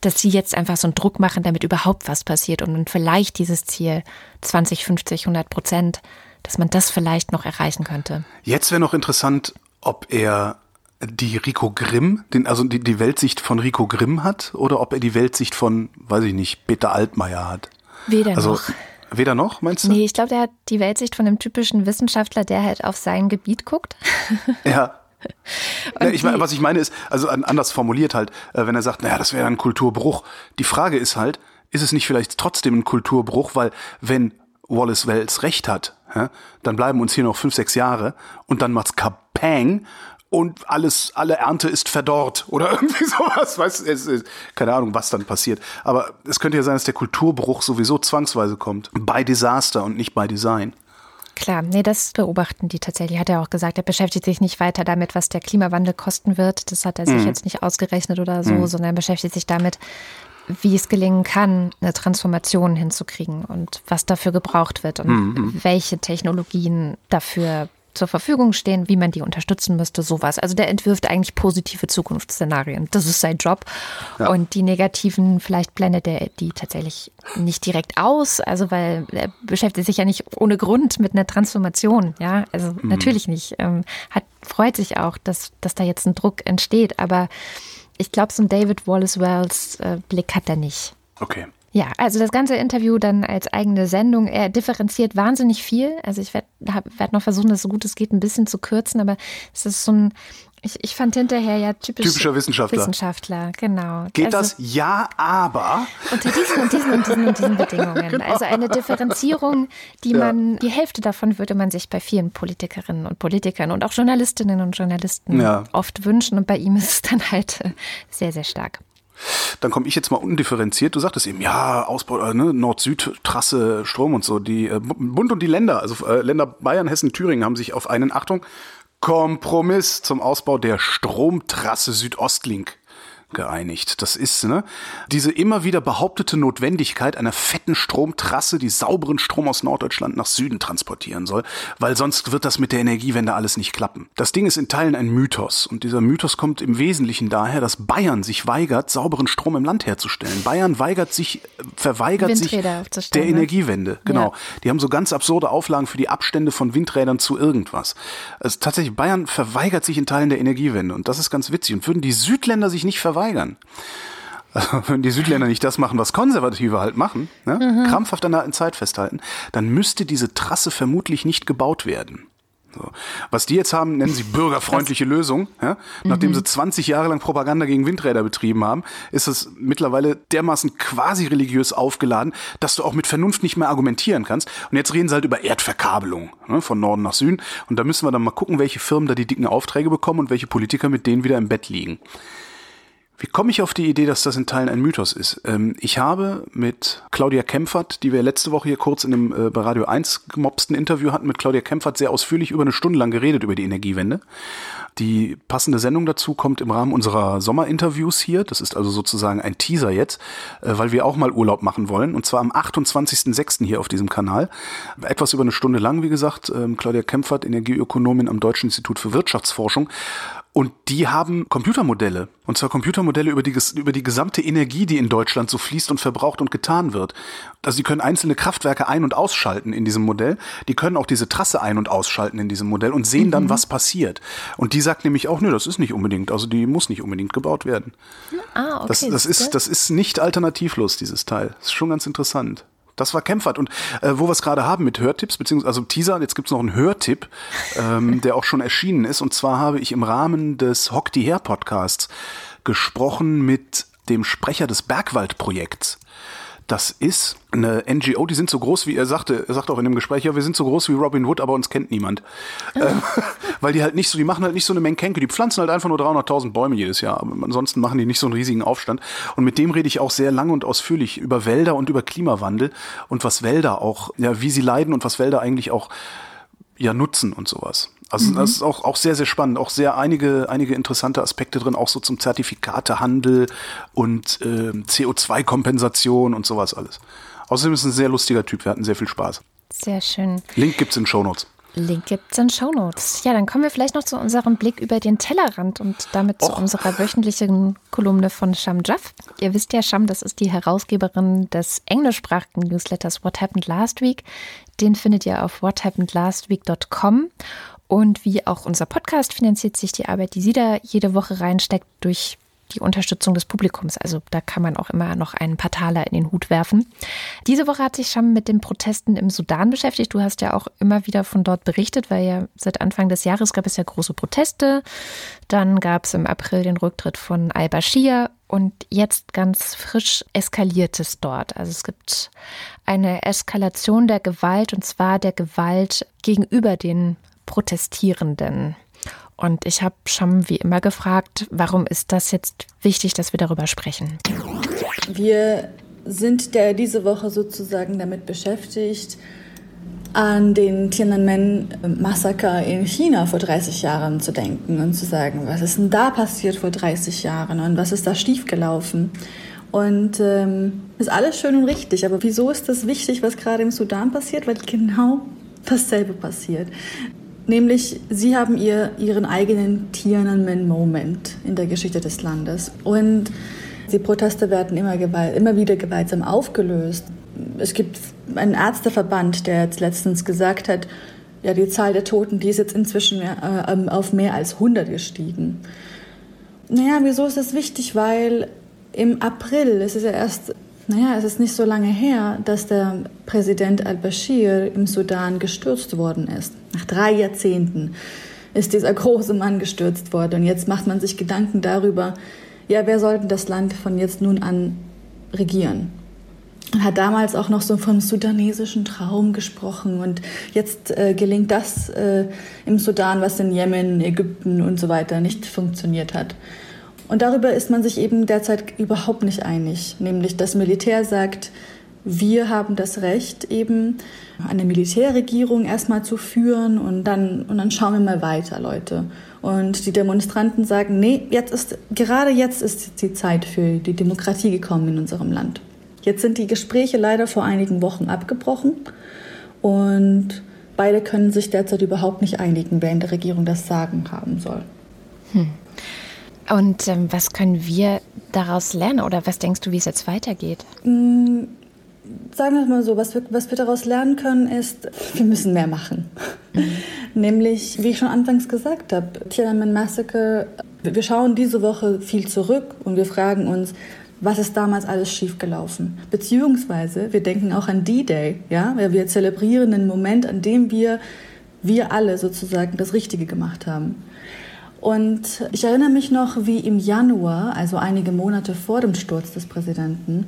[SPEAKER 1] dass sie jetzt einfach so einen Druck machen, damit überhaupt was passiert und vielleicht dieses Ziel 20, 50, 100 Prozent, dass man das vielleicht noch erreichen könnte.
[SPEAKER 2] Jetzt wäre noch interessant, ob er die Rico Grimm, den, also die, die Weltsicht von Rico Grimm hat oder ob er die Weltsicht von, weiß ich nicht, Peter Altmaier hat.
[SPEAKER 1] Weder also, noch.
[SPEAKER 2] Weder noch, meinst du?
[SPEAKER 1] Nee, ich glaube, der hat die Weltsicht von einem typischen Wissenschaftler, der halt auf sein Gebiet guckt. (laughs)
[SPEAKER 2] Ja. ja ich was ich meine ist, also anders formuliert halt, äh, wenn er sagt, naja, das wäre ein Kulturbruch. Die Frage ist halt, ist es nicht vielleicht trotzdem ein Kulturbruch, weil wenn Wallace Wells recht hat, dann bleiben uns hier noch fünf, sechs Jahre und dann macht's Kapang und alles, alle Ernte ist verdorrt oder (laughs) irgendwie sowas. Weißt, es, keine Ahnung, was dann passiert. Aber es könnte ja sein, dass der Kulturbruch sowieso zwangsweise kommt. Bei Desaster und nicht bei Design.
[SPEAKER 1] Klar, nee, das beobachten die tatsächlich. Hat er auch gesagt, er beschäftigt sich nicht weiter damit, was der Klimawandel kosten wird. Das hat er sich mhm. jetzt nicht ausgerechnet oder so, mhm. sondern er beschäftigt sich damit, wie es gelingen kann, eine Transformation hinzukriegen und was dafür gebraucht wird und mhm. welche Technologien dafür zur Verfügung stehen, wie man die unterstützen müsste, sowas. Also der entwirft eigentlich positive Zukunftsszenarien. Das ist sein Job. Ja. Und die negativen, vielleicht blendet er die tatsächlich nicht direkt aus, also weil er beschäftigt sich ja nicht ohne Grund mit einer Transformation, ja, also mhm. natürlich nicht. Ähm, hat, freut sich auch, dass, dass da jetzt ein Druck entsteht, aber ich glaube, so ein David Wallace Wells äh, Blick hat er nicht.
[SPEAKER 2] Okay.
[SPEAKER 1] Ja, also das ganze Interview dann als eigene Sendung. Er differenziert wahnsinnig viel. Also ich werde werd noch versuchen, das so gut es geht ein bisschen zu kürzen, aber es ist so ein, ich, ich fand hinterher ja typisch
[SPEAKER 2] typischer Wissenschaftler.
[SPEAKER 1] Wissenschaftler, genau.
[SPEAKER 2] Geht also, das? Ja, aber.
[SPEAKER 1] Unter diesen und diesen und diesen und diesen (laughs) Bedingungen. Genau. Also eine Differenzierung, die ja. man, die Hälfte davon würde man sich bei vielen Politikerinnen und Politikern und auch Journalistinnen und Journalisten ja. oft wünschen. Und bei ihm ist es dann halt äh, sehr, sehr stark.
[SPEAKER 2] Dann komme ich jetzt mal undifferenziert. Du sagtest eben, ja, Ausbau, äh, ne, Nord-Süd-Trasse, Strom und so. Die äh, Bund und die Länder, also äh, Länder Bayern, Hessen, Thüringen, haben sich auf einen, Achtung, Kompromiss zum Ausbau der Stromtrasse Südostlink geeinigt. Das ist ne, diese immer wieder behauptete Notwendigkeit einer fetten Stromtrasse, die sauberen Strom aus Norddeutschland nach Süden transportieren soll, weil sonst wird das mit der Energiewende alles nicht klappen. Das Ding ist in Teilen ein Mythos und dieser Mythos kommt im Wesentlichen daher, dass Bayern sich weigert, sauberen Strom im Land herzustellen. Bayern weigert sich, verweigert sich der ne? Energiewende. Genau. Ja. Die haben so ganz absurde Auflagen für die Abstände von Windrädern zu irgendwas. Also tatsächlich, Bayern verweigert sich in Teilen der Energiewende und das ist ganz witzig. Und würden die Südländer sich nicht verweigern, verweigern. (laughs) Wenn die Südländer nicht das machen, was Konservative halt machen, ne? mhm. krampfhaft an der alten Zeit festhalten, dann müsste diese Trasse vermutlich nicht gebaut werden. So. Was die jetzt haben, nennen sie bürgerfreundliche das Lösung. Ja? Nachdem mhm. sie 20 Jahre lang Propaganda gegen Windräder betrieben haben, ist es mittlerweile dermaßen quasi religiös aufgeladen, dass du auch mit Vernunft nicht mehr argumentieren kannst. Und jetzt reden sie halt über Erdverkabelung ne? von Norden nach Süden. Und da müssen wir dann mal gucken, welche Firmen da die dicken Aufträge bekommen und welche Politiker mit denen wieder im Bett liegen. Wie komme ich auf die Idee, dass das in Teilen ein Mythos ist? Ähm, ich habe mit Claudia Kempfert, die wir letzte Woche hier kurz in dem äh, bei Radio 1 gemobsten Interview hatten, mit Claudia Kempfert sehr ausführlich über eine Stunde lang geredet über die Energiewende. Die passende Sendung dazu kommt im Rahmen unserer Sommerinterviews hier. Das ist also sozusagen ein Teaser jetzt, äh, weil wir auch mal Urlaub machen wollen. Und zwar am 28.06. hier auf diesem Kanal. Etwas über eine Stunde lang, wie gesagt. Ähm, Claudia Kempfert, Energieökonomin am Deutschen Institut für Wirtschaftsforschung. Und die haben Computermodelle. Und zwar Computermodelle über die, über die gesamte Energie, die in Deutschland so fließt und verbraucht und getan wird. Also die können einzelne Kraftwerke ein- und ausschalten in diesem Modell. Die können auch diese Trasse ein- und ausschalten in diesem Modell und sehen dann, mhm. was passiert. Und die sagt nämlich auch, nö, das ist nicht unbedingt, also die muss nicht unbedingt gebaut werden. Ah, okay. Das, das, ist, das ist nicht alternativlos, dieses Teil. Das ist schon ganz interessant. Das war Kempfert. Und äh, wo wir es gerade haben mit Hörtipps, beziehungsweise also Teaser, jetzt gibt's noch einen Hörtipp, ähm, (laughs) der auch schon erschienen ist. Und zwar habe ich im Rahmen des Hock die Her Podcasts gesprochen mit dem Sprecher des Bergwald-Projekts. Das ist eine NGO, die sind so groß wie er sagte, er sagte auch in dem Gespräch, ja, wir sind so groß wie Robin Hood, aber uns kennt niemand. Ähm, (laughs) weil die halt nicht so, die machen halt nicht so eine Menge Kenke, die pflanzen halt einfach nur 300.000 Bäume jedes Jahr, aber ansonsten machen die nicht so einen riesigen Aufstand. Und mit dem rede ich auch sehr lang und ausführlich über Wälder und über Klimawandel und was Wälder auch, ja, wie sie leiden und was Wälder eigentlich auch ja nutzen und sowas. Also mhm. das ist auch, auch sehr, sehr spannend. Auch sehr einige, einige interessante Aspekte drin, auch so zum Zertifikatehandel und äh, CO2-Kompensation und sowas alles. Außerdem ist es ein sehr lustiger Typ. Wir hatten sehr viel Spaß.
[SPEAKER 1] Sehr schön.
[SPEAKER 2] Link gibt's in Show Notes.
[SPEAKER 1] Link gibt es in Shownotes. Ja, dann kommen wir vielleicht noch zu unserem Blick über den Tellerrand und damit zu unserer wöchentlichen Kolumne von Sham Jaff. Ihr wisst ja, Sham, das ist die Herausgeberin des englischsprachigen Newsletters What Happened Last Week. Den findet ihr auf whathappenedlastweek.com. Und wie auch unser Podcast finanziert sich die Arbeit, die sie da jede Woche reinsteckt, durch die Unterstützung des Publikums. Also da kann man auch immer noch einen paar Taler in den Hut werfen. Diese Woche hat sich schon mit den Protesten im Sudan beschäftigt. Du hast ja auch immer wieder von dort berichtet, weil ja seit Anfang des Jahres gab es ja große Proteste. Dann gab es im April den Rücktritt von al-Bashir und jetzt ganz frisch eskaliert es dort. Also es gibt eine Eskalation der Gewalt und zwar der Gewalt gegenüber den Protestierenden. Und ich habe schon wie immer gefragt, warum ist das jetzt wichtig, dass wir darüber sprechen?
[SPEAKER 3] Wir sind der, diese Woche sozusagen damit beschäftigt, an den Tiananmen-Massaker in China vor 30 Jahren zu denken und zu sagen, was ist denn da passiert vor 30 Jahren und was ist da schiefgelaufen? Und ähm, ist alles schön und richtig, aber wieso ist das wichtig, was gerade im Sudan passiert? Weil genau dasselbe passiert. Nämlich, sie haben ihr, ihren eigenen Tiananmen-Moment in der Geschichte des Landes. Und die Proteste werden immer, immer wieder gewaltsam aufgelöst. Es gibt einen Ärzteverband, der jetzt letztens gesagt hat, ja, die Zahl der Toten, die ist jetzt inzwischen mehr, äh, auf mehr als 100 gestiegen. Naja, wieso ist das wichtig? Weil im April, es ist ja erst naja, es ist nicht so lange her, dass der Präsident al-Bashir im Sudan gestürzt worden ist. Nach drei Jahrzehnten ist dieser große Mann gestürzt worden. Und jetzt macht man sich Gedanken darüber, ja, wer sollte das Land von jetzt nun an regieren? Und hat damals auch noch so vom sudanesischen Traum gesprochen. Und jetzt äh, gelingt das äh, im Sudan, was in Jemen, Ägypten und so weiter nicht funktioniert hat. Und darüber ist man sich eben derzeit überhaupt nicht einig. Nämlich das Militär sagt, wir haben das Recht, eben eine Militärregierung erstmal zu führen und dann, und dann schauen wir mal weiter, Leute. Und die Demonstranten sagen, nee, jetzt ist, gerade jetzt ist die Zeit für die Demokratie gekommen in unserem Land. Jetzt sind die Gespräche leider vor einigen Wochen abgebrochen und beide können sich derzeit überhaupt nicht einigen, wer in der Regierung das Sagen haben soll. Hm.
[SPEAKER 1] Und ähm, was können wir daraus lernen oder was denkst du, wie es jetzt weitergeht?
[SPEAKER 3] Mm, sagen wir mal so, was wir, was wir daraus lernen können, ist, wir müssen mehr machen. Mhm. (laughs) Nämlich, wie ich schon anfangs gesagt habe, Tiananmen Massacre, wir schauen diese Woche viel zurück und wir fragen uns, was ist damals alles schiefgelaufen? Beziehungsweise, wir denken auch an D-Day, ja, wir zelebrieren einen Moment, an dem wir, wir alle sozusagen das Richtige gemacht haben. Und ich erinnere mich noch, wie im Januar, also einige Monate vor dem Sturz des Präsidenten,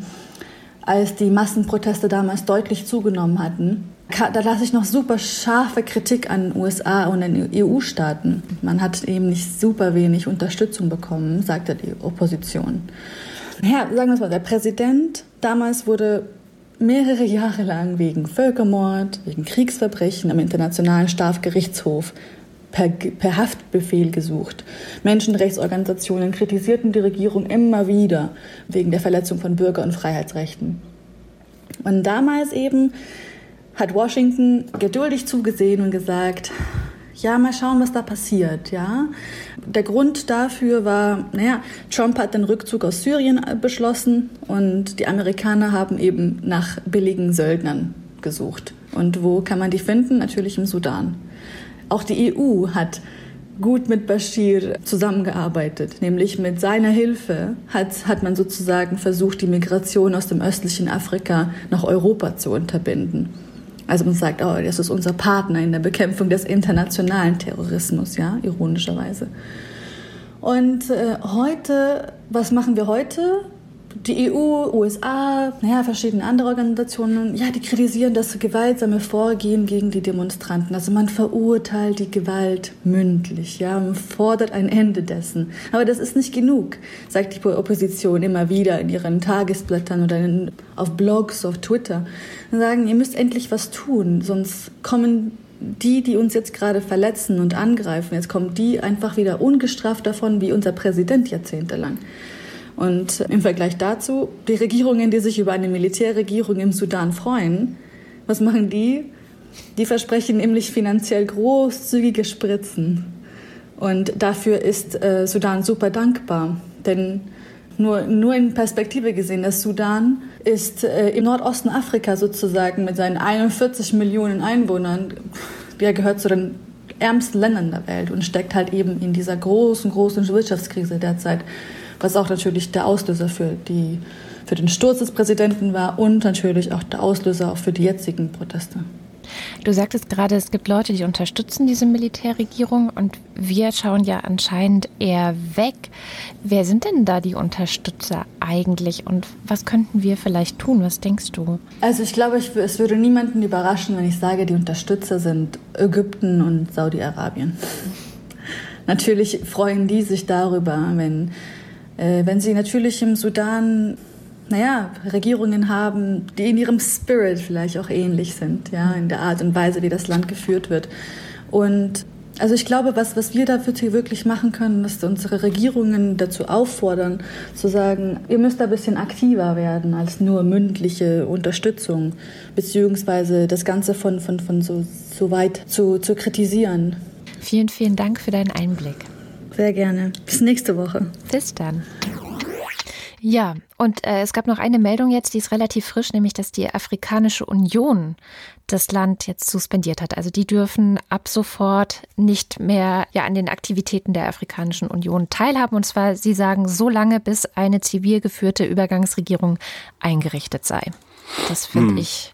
[SPEAKER 3] als die Massenproteste damals deutlich zugenommen hatten, da lasse ich noch super scharfe Kritik an den USA und den EU-Staaten. Man hat eben nicht super wenig Unterstützung bekommen, sagte die Opposition. Ja, sagen wir es mal, der Präsident damals wurde mehrere Jahre lang wegen Völkermord, wegen Kriegsverbrechen am Internationalen Strafgerichtshof per, per Haftbefehl gesucht. Menschenrechtsorganisationen kritisierten die Regierung immer wieder wegen der Verletzung von Bürger- und Freiheitsrechten. Und damals eben hat Washington geduldig zugesehen und gesagt, ja, mal schauen, was da passiert, ja. Der Grund dafür war, naja, Trump hat den Rückzug aus Syrien beschlossen und die Amerikaner haben eben nach billigen Söldnern gesucht. Und wo kann man die finden? Natürlich im Sudan. Auch die EU hat gut mit Bashir zusammengearbeitet, nämlich mit seiner Hilfe hat, hat man sozusagen versucht, die Migration aus dem östlichen Afrika nach Europa zu unterbinden. Also man sagt, oh, das ist unser Partner in der Bekämpfung des internationalen Terrorismus, ja, ironischerweise. Und äh, heute, was machen wir heute? Die EU, USA, naja, verschiedene andere Organisationen, ja, die kritisieren das gewaltsame Vorgehen gegen die Demonstranten. Also man verurteilt die Gewalt mündlich, ja, man fordert ein Ende dessen. Aber das ist nicht genug, sagt die Opposition immer wieder in ihren Tagesblättern oder in, auf Blogs, auf Twitter. Und sagen, ihr müsst endlich was tun, sonst kommen die, die uns jetzt gerade verletzen und angreifen, jetzt kommen die einfach wieder ungestraft davon, wie unser Präsident jahrzehntelang. Und im Vergleich dazu, die Regierungen, die sich über eine Militärregierung im Sudan freuen, was machen die? Die versprechen nämlich finanziell großzügige Spritzen. Und dafür ist äh, Sudan super dankbar. Denn nur, nur in Perspektive gesehen, der Sudan ist äh, im Nordosten Afrika sozusagen mit seinen 41 Millionen Einwohnern, der gehört zu den ärmsten Ländern der Welt und steckt halt eben in dieser großen, großen Wirtschaftskrise derzeit, was auch natürlich der Auslöser für, die, für den Sturz des Präsidenten war und natürlich auch der Auslöser auch für die jetzigen Proteste.
[SPEAKER 1] Du sagtest gerade, es gibt Leute, die unterstützen diese Militärregierung und wir schauen ja anscheinend eher weg. Wer sind denn da die Unterstützer eigentlich und was könnten wir vielleicht tun? Was denkst du?
[SPEAKER 3] Also ich glaube, ich, es würde niemanden überraschen, wenn ich sage, die Unterstützer sind Ägypten und Saudi-Arabien. (laughs) natürlich freuen die sich darüber, wenn, wenn sie natürlich im Sudan naja, Regierungen haben, die in ihrem Spirit vielleicht auch ähnlich sind, ja, in der Art und Weise, wie das Land geführt wird. Und also ich glaube, was, was wir dafür wirklich machen können, ist unsere Regierungen dazu auffordern, zu sagen, ihr müsst da ein bisschen aktiver werden als nur mündliche Unterstützung, beziehungsweise das Ganze von, von, von so, so weit zu, zu kritisieren.
[SPEAKER 1] Vielen, vielen Dank für deinen Einblick.
[SPEAKER 3] Sehr gerne. Bis nächste Woche.
[SPEAKER 1] Bis dann. Ja, und äh, es gab noch eine Meldung jetzt, die ist relativ frisch, nämlich dass die Afrikanische Union das Land jetzt suspendiert hat. Also die dürfen ab sofort nicht mehr ja an den Aktivitäten der Afrikanischen Union teilhaben. Und zwar, sie sagen, so lange, bis eine zivil geführte Übergangsregierung eingerichtet sei. Das finde hm. ich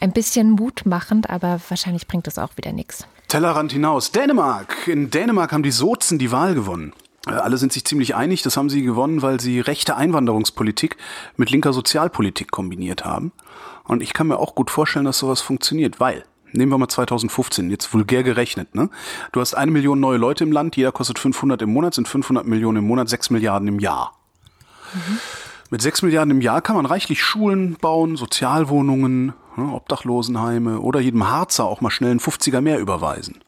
[SPEAKER 1] ein bisschen mutmachend, aber wahrscheinlich bringt das auch wieder nichts.
[SPEAKER 2] Tellerrand hinaus. Dänemark. In Dänemark haben die Sozen die Wahl gewonnen. Äh, alle sind sich ziemlich einig, das haben sie gewonnen, weil sie rechte Einwanderungspolitik mit linker Sozialpolitik kombiniert haben. Und ich kann mir auch gut vorstellen, dass sowas funktioniert, weil Nehmen wir mal 2015, jetzt vulgär gerechnet. Ne? Du hast eine Million neue Leute im Land, jeder kostet 500 im Monat, sind 500 Millionen im Monat, 6 Milliarden im Jahr. Mhm. Mit 6 Milliarden im Jahr kann man reichlich Schulen bauen, Sozialwohnungen, ne, Obdachlosenheime oder jedem Harzer auch mal schnell einen 50er mehr überweisen.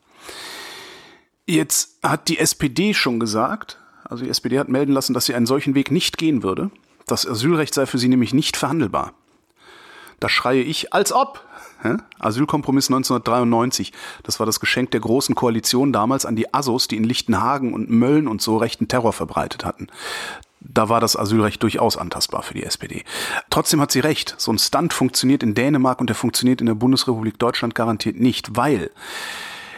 [SPEAKER 2] Jetzt hat die SPD schon gesagt, also die SPD hat melden lassen, dass sie einen solchen Weg nicht gehen würde. Das Asylrecht sei für sie nämlich nicht verhandelbar. Da schreie ich, als ob. Asylkompromiss 1993. Das war das Geschenk der großen Koalition damals an die Assos, die in Lichtenhagen und Mölln und so rechten Terror verbreitet hatten. Da war das Asylrecht durchaus antastbar für die SPD. Trotzdem hat sie recht. So ein Stunt funktioniert in Dänemark und der funktioniert in der Bundesrepublik Deutschland garantiert nicht, weil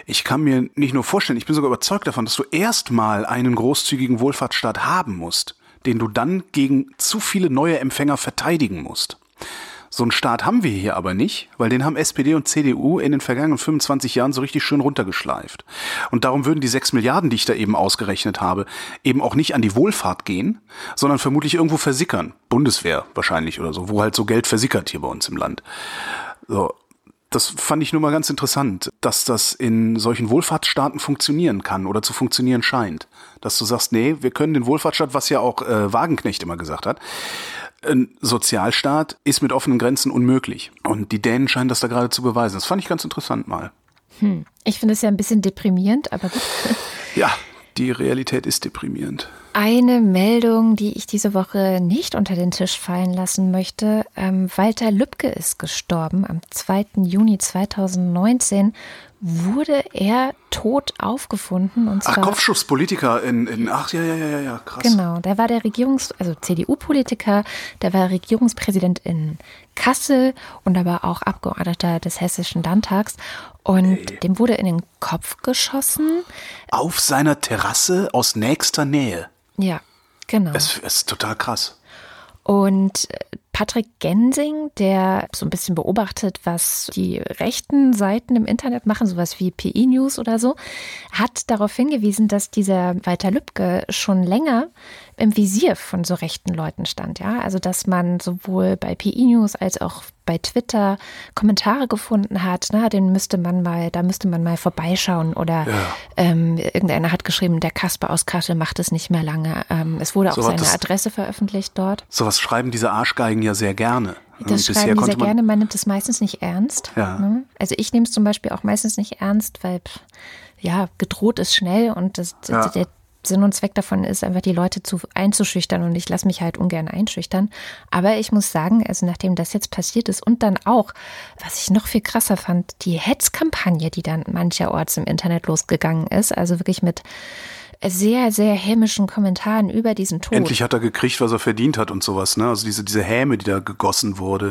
[SPEAKER 2] ich kann mir nicht nur vorstellen, ich bin sogar überzeugt davon, dass du erstmal einen großzügigen Wohlfahrtsstaat haben musst, den du dann gegen zu viele neue Empfänger verteidigen musst. So einen Staat haben wir hier aber nicht, weil den haben SPD und CDU in den vergangenen 25 Jahren so richtig schön runtergeschleift. Und darum würden die 6 Milliarden, die ich da eben ausgerechnet habe, eben auch nicht an die Wohlfahrt gehen, sondern vermutlich irgendwo versickern. Bundeswehr wahrscheinlich oder so, wo halt so Geld versickert hier bei uns im Land. So, das fand ich nur mal ganz interessant, dass das in solchen Wohlfahrtsstaaten funktionieren kann oder zu funktionieren scheint. Dass du sagst, nee, wir können den Wohlfahrtsstaat, was ja auch äh, Wagenknecht immer gesagt hat, ein Sozialstaat ist mit offenen Grenzen unmöglich. Und die Dänen scheinen das da gerade zu beweisen. Das fand ich ganz interessant mal.
[SPEAKER 1] Hm. Ich finde es ja ein bisschen deprimierend, aber gut. (laughs)
[SPEAKER 2] Ja, die Realität ist deprimierend.
[SPEAKER 1] Eine Meldung, die ich diese Woche nicht unter den Tisch fallen lassen möchte. Ähm, Walter Lübcke ist gestorben. Am 2. Juni 2019 wurde er tot aufgefunden. Und
[SPEAKER 2] zwar, ach, Kopfschusspolitiker in, in, ach ja, ja, ja, ja, krass.
[SPEAKER 1] Genau, der war der Regierungs-, also CDU-Politiker, der war Regierungspräsident in Kassel und aber auch Abgeordneter des Hessischen Landtags. Und hey. dem wurde in den Kopf geschossen.
[SPEAKER 2] Auf seiner Terrasse aus nächster Nähe.
[SPEAKER 1] Ja, genau.
[SPEAKER 2] Es ist total krass.
[SPEAKER 1] Und äh, Patrick Gensing, der so ein bisschen beobachtet, was die rechten Seiten im Internet machen, sowas wie PI News oder so, hat darauf hingewiesen, dass dieser Walter Lübcke schon länger im Visier von so rechten Leuten stand. Ja, also dass man sowohl bei PI News als auch bei Twitter Kommentare gefunden hat, na, den müsste man mal, da müsste man mal vorbeischauen oder ja. ähm, irgendeiner hat geschrieben, der Kasper aus Kassel macht es nicht mehr lange. Ähm, es wurde auch so seine Adresse veröffentlicht dort.
[SPEAKER 2] Sowas schreiben diese Arschgeigen ja sehr gerne.
[SPEAKER 1] Das schreiben die sehr gerne, man nimmt es meistens nicht ernst. Ja. Ne? Also ich nehme es zum Beispiel auch meistens nicht ernst, weil ja, gedroht ist schnell und das, ja. der Sinn und Zweck davon ist, einfach die Leute zu einzuschüchtern und ich lasse mich halt ungern einschüchtern. Aber ich muss sagen, also nachdem das jetzt passiert ist und dann auch, was ich noch viel krasser fand, die Hetzkampagne, die dann mancherorts im Internet losgegangen ist, also wirklich mit sehr, sehr hämischen Kommentaren über diesen Tod.
[SPEAKER 2] Endlich hat er gekriegt, was er verdient hat und sowas, ne? Also diese, diese Häme, die da gegossen wurde.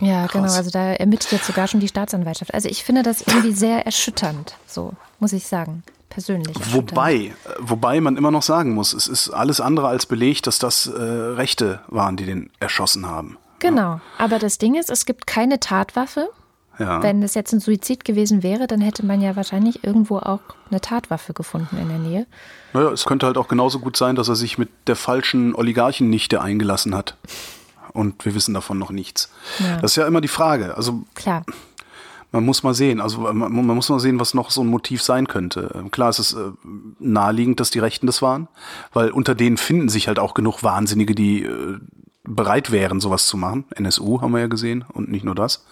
[SPEAKER 2] Ja,
[SPEAKER 1] ja genau. Also da ermittelt jetzt sogar schon die Staatsanwaltschaft. Also ich finde das irgendwie sehr erschütternd, so muss ich sagen persönlich.
[SPEAKER 2] Wobei, wobei man immer noch sagen muss, es ist alles andere als belegt, dass das äh, Rechte waren, die den erschossen haben.
[SPEAKER 1] Genau, ja. aber das Ding ist, es gibt keine Tatwaffe. Ja. Wenn es jetzt ein Suizid gewesen wäre, dann hätte man ja wahrscheinlich irgendwo auch eine Tatwaffe gefunden in der Nähe.
[SPEAKER 2] Naja, es könnte halt auch genauso gut sein, dass er sich mit der falschen Oligarchennichte eingelassen hat. Und wir wissen davon noch nichts. Ja. Das ist ja immer die Frage. Also
[SPEAKER 1] Klar
[SPEAKER 2] man muss mal sehen. Also man, man, muss mal sehen, was noch so ein Motiv sein könnte. Ähm, klar, es ist äh, naheliegend, dass die Rechten das waren, weil unter denen finden sich halt auch genug Wahnsinnige, die äh, bereit wären, sowas zu machen. NSU haben wir ja gesehen und nicht nur das.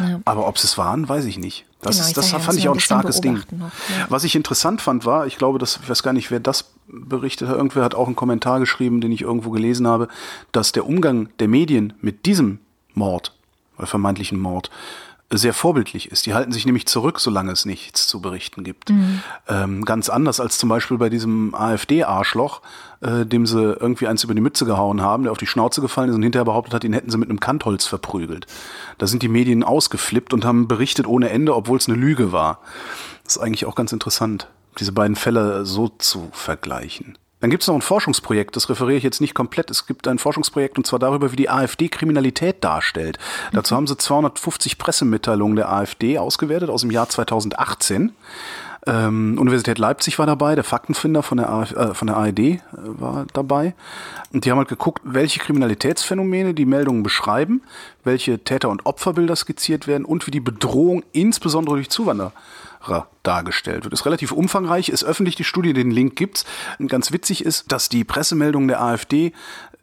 [SPEAKER 2] Ja. Aber ob sie es waren, weiß ich nicht. Das, genau, ich das fand ich auch ein starkes Ding. Noch, ja. Was ich interessant fand, war, ich glaube, dass, ich weiß gar nicht, wer das berichtet hat, irgendwer hat auch einen Kommentar geschrieben, den ich irgendwo gelesen habe, dass der Umgang der Medien mit diesem Mord, oder vermeintlichen Mord, sehr vorbildlich ist. Die halten sich nämlich zurück, solange es nichts zu berichten gibt. Mhm. Ähm, ganz anders als zum Beispiel bei diesem AfD-Arschloch, äh, dem sie irgendwie eins über die Mütze gehauen haben, der auf die Schnauze gefallen ist und hinterher behauptet hat, ihn hätten sie mit einem Kantholz verprügelt. Da sind die Medien ausgeflippt und haben berichtet ohne Ende, obwohl es eine Lüge war. Das ist eigentlich auch ganz interessant, diese beiden Fälle so zu vergleichen. Dann gibt es noch ein Forschungsprojekt, das referiere ich jetzt nicht komplett. Es gibt ein Forschungsprojekt und zwar darüber, wie die AfD Kriminalität darstellt. Mhm. Dazu haben sie 250 Pressemitteilungen der AfD ausgewertet aus dem Jahr 2018. Ähm, Universität Leipzig war dabei, der Faktenfinder von der, AfD, äh, von der ARD äh, war dabei. Und die haben halt geguckt, welche Kriminalitätsphänomene die Meldungen beschreiben, welche Täter- und Opferbilder skizziert werden und wie die Bedrohung insbesondere durch Zuwanderer dargestellt wird. Ist relativ umfangreich, ist öffentlich die Studie, den Link gibt's. Und ganz witzig ist, dass die Pressemeldungen der AfD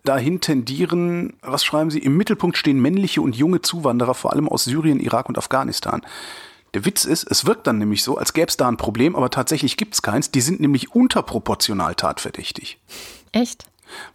[SPEAKER 2] dahin tendieren, was schreiben sie? Im Mittelpunkt stehen männliche und junge Zuwanderer, vor allem aus Syrien, Irak und Afghanistan. Der Witz ist, es wirkt dann nämlich so, als gäbe es da ein Problem, aber tatsächlich gibt's keins. Die sind nämlich unterproportional tatverdächtig.
[SPEAKER 1] Echt?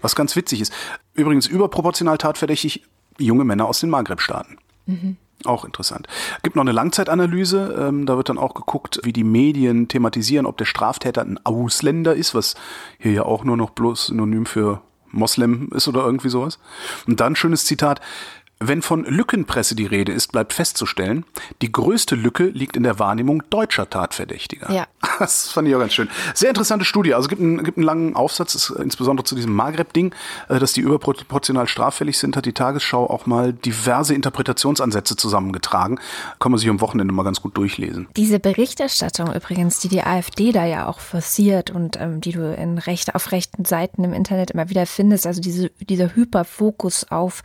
[SPEAKER 2] Was ganz witzig ist. Übrigens überproportional tatverdächtig junge Männer aus den Maghreb-Staaten. Mhm. Auch interessant. Gibt noch eine Langzeitanalyse. Ähm, da wird dann auch geguckt, wie die Medien thematisieren, ob der Straftäter ein Ausländer ist, was hier ja auch nur noch bloß Synonym für Moslem ist oder irgendwie sowas. Und dann schönes Zitat. Wenn von Lückenpresse die Rede ist, bleibt festzustellen, die größte Lücke liegt in der Wahrnehmung deutscher Tatverdächtiger.
[SPEAKER 1] Ja. (laughs)
[SPEAKER 2] Das fand ich auch ganz schön. Sehr interessante Studie. Also es gibt einen, gibt einen langen Aufsatz, insbesondere zu diesem Maghreb-Ding, äh, dass die überproportional straffällig sind, hat die Tagesschau auch mal diverse Interpretationsansätze zusammengetragen. Kann man sich am Wochenende mal ganz gut durchlesen.
[SPEAKER 1] Diese Berichterstattung übrigens, die die AfD da ja auch forciert und ähm, die du in recht, auf rechten Seiten im Internet immer wieder findest, also diese, dieser Hyperfokus auf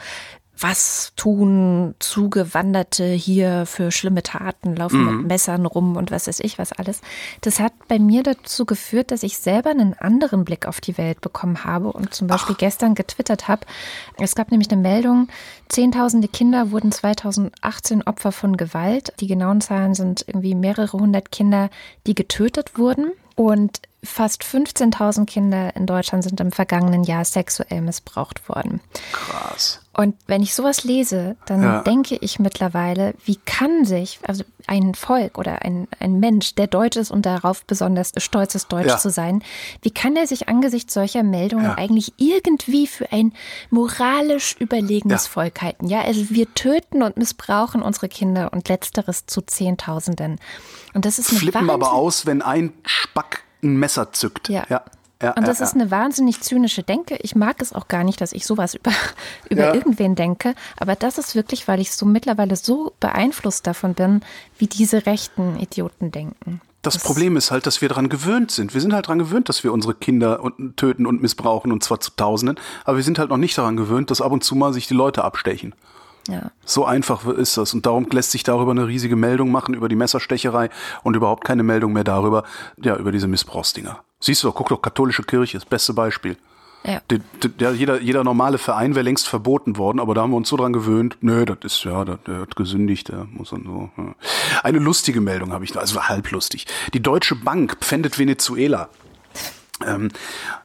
[SPEAKER 1] was tun Zugewanderte hier für schlimme Taten, laufen mhm. mit Messern rum und was weiß ich was alles. Das hat bei mir dazu geführt, dass ich selber einen anderen Blick auf die Welt bekommen habe und zum Beispiel Ach. gestern getwittert habe. Es gab nämlich eine Meldung, Zehntausende Kinder wurden 2018 Opfer von Gewalt. Die genauen Zahlen sind irgendwie mehrere hundert Kinder, die getötet wurden. Und fast 15.000 Kinder in Deutschland sind im vergangenen Jahr sexuell missbraucht worden.
[SPEAKER 2] Krass.
[SPEAKER 1] Und wenn ich sowas lese, dann ja. denke ich mittlerweile, wie kann sich also ein Volk oder ein, ein Mensch, der deutsch ist und darauf besonders stolz ist, deutsch ja. zu sein, wie kann er sich angesichts solcher Meldungen ja. eigentlich irgendwie für ein moralisch überlegenes Volk halten? Ja, also wir töten und missbrauchen unsere Kinder und letzteres zu Zehntausenden. Und das ist
[SPEAKER 2] Flippen Wahnsinn. aber aus, wenn ein Spack ein Messer zückt.
[SPEAKER 1] Ja. ja. Ja, und das ja, ist eine wahnsinnig zynische Denke. Ich mag es auch gar nicht, dass ich sowas über, (laughs) über ja. irgendwen denke. Aber das ist wirklich, weil ich so mittlerweile so beeinflusst davon bin, wie diese rechten Idioten denken.
[SPEAKER 2] Das, das Problem ist halt, dass wir daran gewöhnt sind. Wir sind halt daran gewöhnt, dass wir unsere Kinder töten und missbrauchen und zwar zu Tausenden. Aber wir sind halt noch nicht daran gewöhnt, dass ab und zu mal sich die Leute abstechen.
[SPEAKER 1] Ja.
[SPEAKER 2] So einfach ist das. Und darum lässt sich darüber eine riesige Meldung machen, über die Messerstecherei und überhaupt keine Meldung mehr darüber, ja, über diese Missbrauchsdinger. Siehst du, guck doch, katholische Kirche, das beste Beispiel. Ja. Der, der, jeder, jeder normale Verein wäre längst verboten worden, aber da haben wir uns so dran gewöhnt, nö, das ist ja, der, der hat gesündigt, der muss dann so. Ja. Eine lustige Meldung habe ich da, also halblustig. Die Deutsche Bank pfändet Venezuela. Ähm,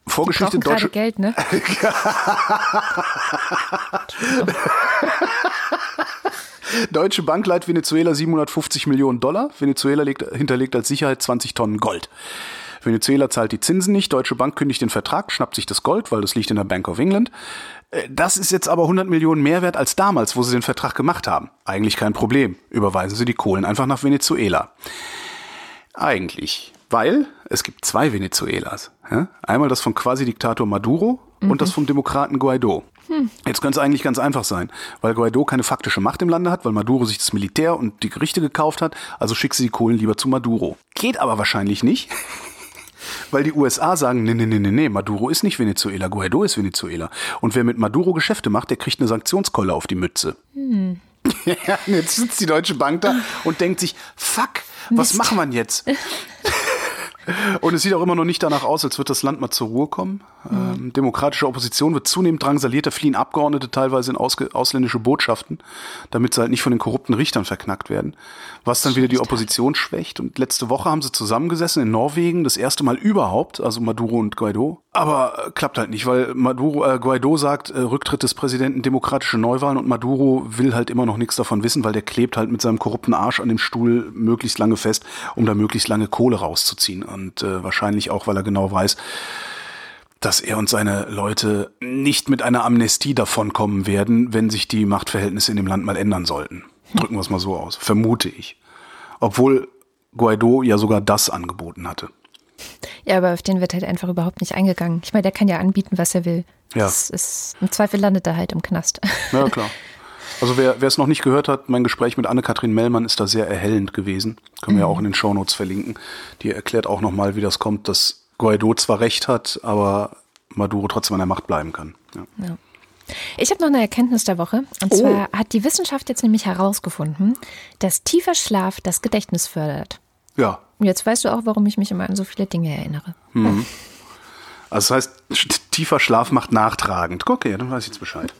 [SPEAKER 2] Vorgeschichte
[SPEAKER 1] Die Deutsche Geld, ne? (laughs)
[SPEAKER 2] Deutsche Bank leiht Venezuela 750 Millionen Dollar. Venezuela legt, hinterlegt als Sicherheit 20 Tonnen Gold. Venezuela zahlt die Zinsen nicht. Deutsche Bank kündigt den Vertrag, schnappt sich das Gold, weil das liegt in der Bank of England. Äh, das ist jetzt aber 100 Millionen mehr wert als damals, wo sie den Vertrag gemacht haben. Eigentlich kein Problem. Überweisen sie die Kohlen einfach nach Venezuela. Eigentlich. Weil es gibt zwei Venezuelas. Einmal das von Quasi-Diktator Maduro mhm. und das vom Demokraten Guaido. Hm. Jetzt könnte es eigentlich ganz einfach sein, weil Guaido keine faktische Macht im Lande hat, weil Maduro sich das Militär und die Gerichte gekauft hat, also schickt sie die Kohlen lieber zu Maduro. Geht aber wahrscheinlich nicht, weil die USA sagen, nee, nee, nee, nee, nee, Maduro ist nicht Venezuela, Guaido ist Venezuela. Und wer mit Maduro Geschäfte macht, der kriegt eine Sanktionskolle auf die Mütze. Hm. (laughs) Jetzt sitzt die Deutsche Bank da und denkt sich, fuck, was Mist. machen wir jetzt? (laughs) Und es sieht auch immer noch nicht danach aus, als wird das Land mal zur Ruhe kommen. Mhm. Ähm, demokratische Opposition wird zunehmend drangsaliert, da fliehen Abgeordnete teilweise in ausländische Botschaften, damit sie halt nicht von den korrupten Richtern verknackt werden. Was dann wieder die Opposition schwächt. Und letzte Woche haben sie zusammengesessen in Norwegen, das erste Mal überhaupt, also Maduro und Guaido. Aber äh, klappt halt nicht, weil Maduro, äh, Guaido sagt, äh, Rücktritt des Präsidenten, demokratische Neuwahlen und Maduro will halt immer noch nichts davon wissen, weil der klebt halt mit seinem korrupten Arsch an dem Stuhl möglichst lange fest, um da möglichst lange Kohle rauszuziehen. Und äh, wahrscheinlich auch, weil er genau weiß, dass er und seine Leute nicht mit einer Amnestie davonkommen werden, wenn sich die Machtverhältnisse in dem Land mal ändern sollten. Drücken wir es mal so aus. Vermute ich. Obwohl Guaido ja sogar das angeboten hatte.
[SPEAKER 1] Ja, aber auf den wird halt einfach überhaupt nicht eingegangen. Ich meine, der kann ja anbieten, was er will. Ja. Ist, Im Zweifel landet er halt im Knast.
[SPEAKER 2] Ja, (laughs) klar. Also wer, wer es noch nicht gehört hat, mein Gespräch mit Anne-Kathrin Mellmann ist da sehr erhellend gewesen. Können wir mhm. ja auch in den Shownotes verlinken. Die erklärt auch nochmal, wie das kommt, dass Guaido zwar recht hat, aber Maduro trotzdem an der Macht bleiben kann. Ja. ja.
[SPEAKER 1] Ich habe noch eine Erkenntnis der Woche. Und oh. zwar hat die Wissenschaft jetzt nämlich herausgefunden, dass tiefer Schlaf das Gedächtnis fördert.
[SPEAKER 2] Ja.
[SPEAKER 1] Jetzt weißt du auch, warum ich mich immer an so viele Dinge erinnere.
[SPEAKER 2] Mhm. Also das heißt, tiefer Schlaf macht nachtragend. Okay, dann weiß ich jetzt Bescheid.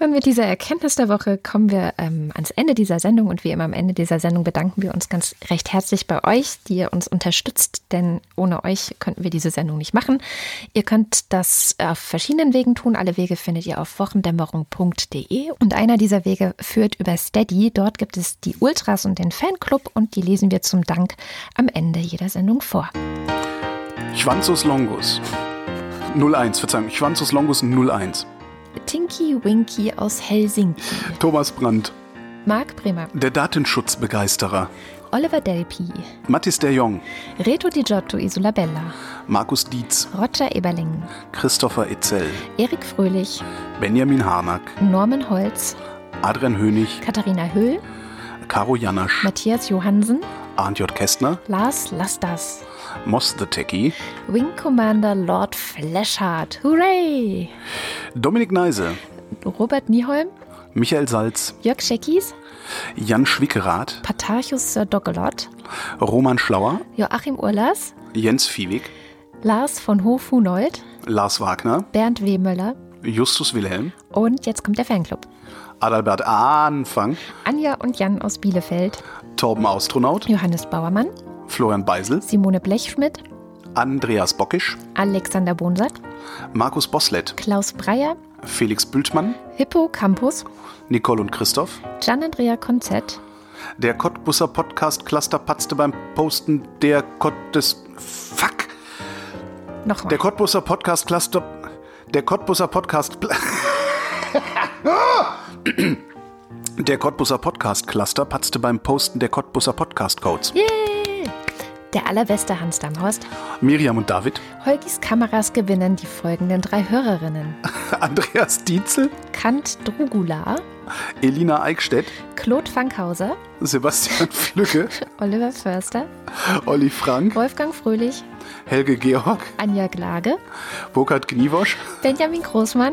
[SPEAKER 1] Und mit dieser Erkenntnis der Woche kommen wir ähm, ans Ende dieser Sendung. Und wie immer am Ende dieser Sendung bedanken wir uns ganz recht herzlich bei euch, die ihr uns unterstützt. Denn ohne euch könnten wir diese Sendung nicht machen. Ihr könnt das auf verschiedenen Wegen tun. Alle Wege findet ihr auf wochendämmerung.de. Und einer dieser Wege führt über Steady. Dort gibt es die Ultras und den Fanclub. Und die lesen wir zum Dank am Ende jeder Sendung vor.
[SPEAKER 2] Schwanzus Longus. 01, Verzeihung, Schwanzus Longus 01.
[SPEAKER 1] Tinky Winky aus Helsinki.
[SPEAKER 2] Thomas Brandt.
[SPEAKER 1] Marc Bremer.
[SPEAKER 2] Der Datenschutzbegeisterer.
[SPEAKER 1] Oliver Delpi.
[SPEAKER 2] Mathis der Jong.
[SPEAKER 1] Reto Di Giotto Isolabella.
[SPEAKER 2] Markus Dietz.
[SPEAKER 1] Roger Eberling.
[SPEAKER 2] Christopher Etzel.
[SPEAKER 1] Erik Fröhlich.
[SPEAKER 2] Benjamin Harnack.
[SPEAKER 1] Norman Holz.
[SPEAKER 2] Adrian Hönig.
[SPEAKER 1] Katharina Höhl.
[SPEAKER 2] Caro Janasch.
[SPEAKER 1] Matthias Johansen.
[SPEAKER 2] Arndt J. Kästner.
[SPEAKER 1] Lars Lastas.
[SPEAKER 2] Moss the Techie.
[SPEAKER 1] Wing Commander Lord Fleshard. Hooray!
[SPEAKER 2] Dominik Neise.
[SPEAKER 1] Robert Nieholm.
[SPEAKER 2] Michael Salz.
[SPEAKER 1] Jörg Scheckis.
[SPEAKER 2] Jan Schwickerath.
[SPEAKER 1] Patarchus Sir Doggelot.
[SPEAKER 2] Roman Schlauer.
[SPEAKER 1] Joachim Urlas.
[SPEAKER 2] Jens Viehweg.
[SPEAKER 1] Lars von Hof-Hunold.
[SPEAKER 2] Lars Wagner.
[SPEAKER 1] Bernd Wehmöller.
[SPEAKER 2] Justus Wilhelm.
[SPEAKER 1] Und jetzt kommt der Fanclub.
[SPEAKER 2] Adalbert Anfang.
[SPEAKER 1] Anja und Jan aus Bielefeld.
[SPEAKER 2] Torben Astronaut.
[SPEAKER 1] Johannes Bauermann.
[SPEAKER 2] Florian Beisel,
[SPEAKER 1] Simone Blechschmidt,
[SPEAKER 2] Andreas Bockisch,
[SPEAKER 1] Alexander Bonsack,
[SPEAKER 2] Markus Boslett,
[SPEAKER 1] Klaus Breyer,
[SPEAKER 2] Felix Bültmann,
[SPEAKER 1] Hippo Campus,
[SPEAKER 2] Nicole und Christoph,
[SPEAKER 1] Gian-Andrea Konzett,
[SPEAKER 2] der Cottbusser Podcast Cluster patzte beim Posten der Kott des Fuck.
[SPEAKER 1] Nochmal.
[SPEAKER 2] Der Cottbusser Podcast Cluster. Der Cottbusser Podcast. (laughs) Der Cottbusser Podcast Cluster patzte beim Posten der Cottbusser Podcast Codes.
[SPEAKER 1] Yay! Der allerbeste Hans Damhorst.
[SPEAKER 2] Miriam und David.
[SPEAKER 1] Holgis Kameras gewinnen die folgenden drei Hörerinnen. (laughs)
[SPEAKER 2] Andreas Dietzel.
[SPEAKER 1] Kant Drugula.
[SPEAKER 2] Elina Eickstedt.
[SPEAKER 1] Claude Fankhauser.
[SPEAKER 2] Sebastian Flücke. (laughs)
[SPEAKER 1] Oliver Förster.
[SPEAKER 2] Olli Frank.
[SPEAKER 1] Wolfgang Fröhlich.
[SPEAKER 2] Helge Georg.
[SPEAKER 1] Anja Glage.
[SPEAKER 2] Burkhard Gniewosch.
[SPEAKER 1] Benjamin Großmann.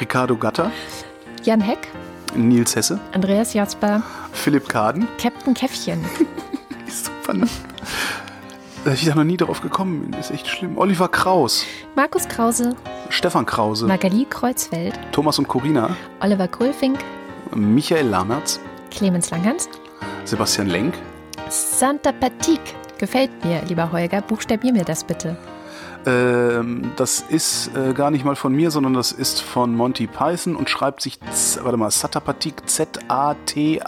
[SPEAKER 2] Ricardo Gatter.
[SPEAKER 1] Jan Heck.
[SPEAKER 2] Nils Hesse.
[SPEAKER 1] Andreas Jasper.
[SPEAKER 2] Philipp Kaden.
[SPEAKER 1] Captain Käffchen. (laughs)
[SPEAKER 2] Super. Ne? Ich da noch nie darauf gekommen bin. Ist echt schlimm. Oliver Kraus.
[SPEAKER 1] Markus Krause.
[SPEAKER 2] Stefan Krause,
[SPEAKER 1] Magali Kreuzfeld,
[SPEAKER 2] Thomas und Corina,
[SPEAKER 1] Oliver Kulfink,
[SPEAKER 2] Michael Lamertz,
[SPEAKER 1] Clemens Langhans,
[SPEAKER 2] Sebastian Lenk,
[SPEAKER 1] Santa Patik. Gefällt mir, lieber Holger. Buchstabier mir das bitte.
[SPEAKER 2] Ähm, das ist äh, gar nicht mal von mir, sondern das ist von Monty Python und schreibt sich, warte mal, Satapatik, Z-A-T-A-P-A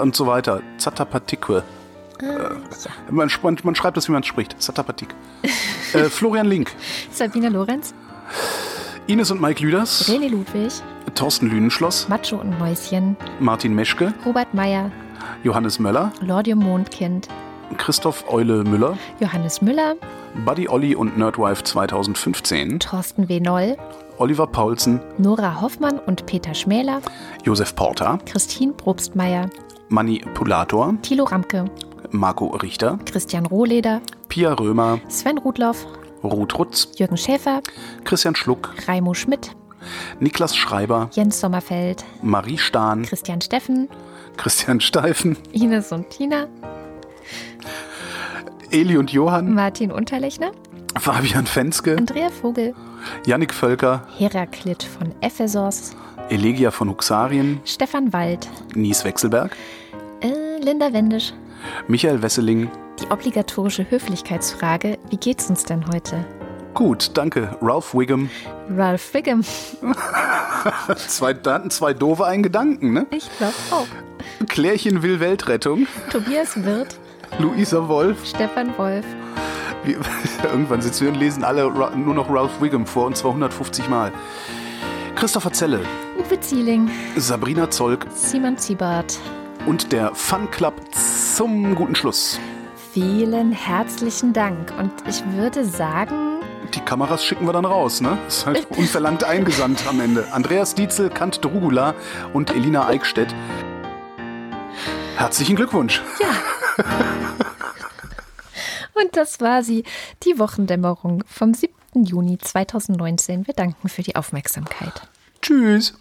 [SPEAKER 2] und so weiter. Zatapatikwe. Äh, man, man, schreibt das, wie man es spricht. Satapatik. (laughs) äh, Florian Link.
[SPEAKER 1] Sabine Lorenz.
[SPEAKER 2] Ines und Mike Lüders.
[SPEAKER 1] René Ludwig.
[SPEAKER 2] Thorsten Lünenschloss.
[SPEAKER 1] Macho und Mäuschen.
[SPEAKER 2] Martin Meschke.
[SPEAKER 1] Robert Meyer.
[SPEAKER 2] Johannes Möller.
[SPEAKER 1] Lordium Mondkind.
[SPEAKER 2] Christoph Eule Müller.
[SPEAKER 1] Johannes Müller.
[SPEAKER 2] Buddy Olli und Nerdwife 2015.
[SPEAKER 1] Thorsten W. Noll.
[SPEAKER 2] Oliver Paulsen.
[SPEAKER 1] Nora Hoffmann und Peter Schmäler.
[SPEAKER 2] Josef Porter.
[SPEAKER 1] Christine Probstmeier.
[SPEAKER 2] Manipulator.
[SPEAKER 1] Thilo Ramke.
[SPEAKER 2] Marco Richter.
[SPEAKER 1] Christian Rohleder.
[SPEAKER 2] Pia Römer.
[SPEAKER 1] Sven Rudloff.
[SPEAKER 2] Ruth Rutz.
[SPEAKER 1] Jürgen Schäfer.
[SPEAKER 2] Christian Schluck.
[SPEAKER 1] Raimo Schmidt.
[SPEAKER 2] Niklas Schreiber.
[SPEAKER 1] Jens Sommerfeld.
[SPEAKER 2] Marie Stahn.
[SPEAKER 1] Christian Steffen.
[SPEAKER 2] Christian Steifen.
[SPEAKER 1] Ines und Tina.
[SPEAKER 2] Eli und Johann.
[SPEAKER 1] Martin Unterlechner.
[SPEAKER 2] Fabian Fenske.
[SPEAKER 1] Andrea Vogel.
[SPEAKER 2] Yannick Völker.
[SPEAKER 1] Heraklit von Ephesos.
[SPEAKER 2] Elegia von Huxarien.
[SPEAKER 1] Stefan Wald.
[SPEAKER 2] Nies Wechselberg.
[SPEAKER 1] Äh, Linda Wendisch.
[SPEAKER 2] Michael Wesseling.
[SPEAKER 1] Die obligatorische Höflichkeitsfrage: Wie geht's uns denn heute?
[SPEAKER 2] Gut, danke. Ralph Wiggum.
[SPEAKER 1] Ralph Wiggum. (laughs)
[SPEAKER 2] zwei, da hatten zwei doofe einen Gedanken, ne?
[SPEAKER 1] Ich glaube auch.
[SPEAKER 2] Klärchen will Weltrettung.
[SPEAKER 1] Tobias Wirth.
[SPEAKER 2] Luisa Wolf.
[SPEAKER 1] Stefan Wolf.
[SPEAKER 2] Wir, (laughs) irgendwann sitzen wir und lesen alle nur noch Ralph Wiggum vor und zwar 150 Mal. Christopher Zelle.
[SPEAKER 1] Uwe Zieling.
[SPEAKER 2] Sabrina Zolk.
[SPEAKER 1] Simon Ziebart.
[SPEAKER 2] Und der Fun Club zum guten Schluss.
[SPEAKER 1] Vielen herzlichen Dank. Und ich würde sagen,
[SPEAKER 2] die Kameras schicken wir dann raus, ne? Ist halt (laughs) unverlangt eingesandt am Ende. Andreas Dietzel, Kant Drugula und Elina Eickstedt. Herzlichen Glückwunsch.
[SPEAKER 1] Ja. und das war sie, die Wochendämmerung vom 7. Juni 2019. Wir danken für die Aufmerksamkeit.
[SPEAKER 2] Tschüss.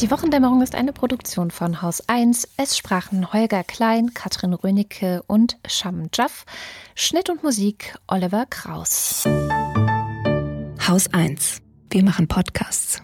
[SPEAKER 1] Die Wochendämmerung ist eine Produktion von Haus 1. Es sprachen Holger Klein, Katrin Rönicke und Sham Jaff. Schnitt und Musik Oliver Kraus.
[SPEAKER 4] Haus 1. Wir machen Podcasts.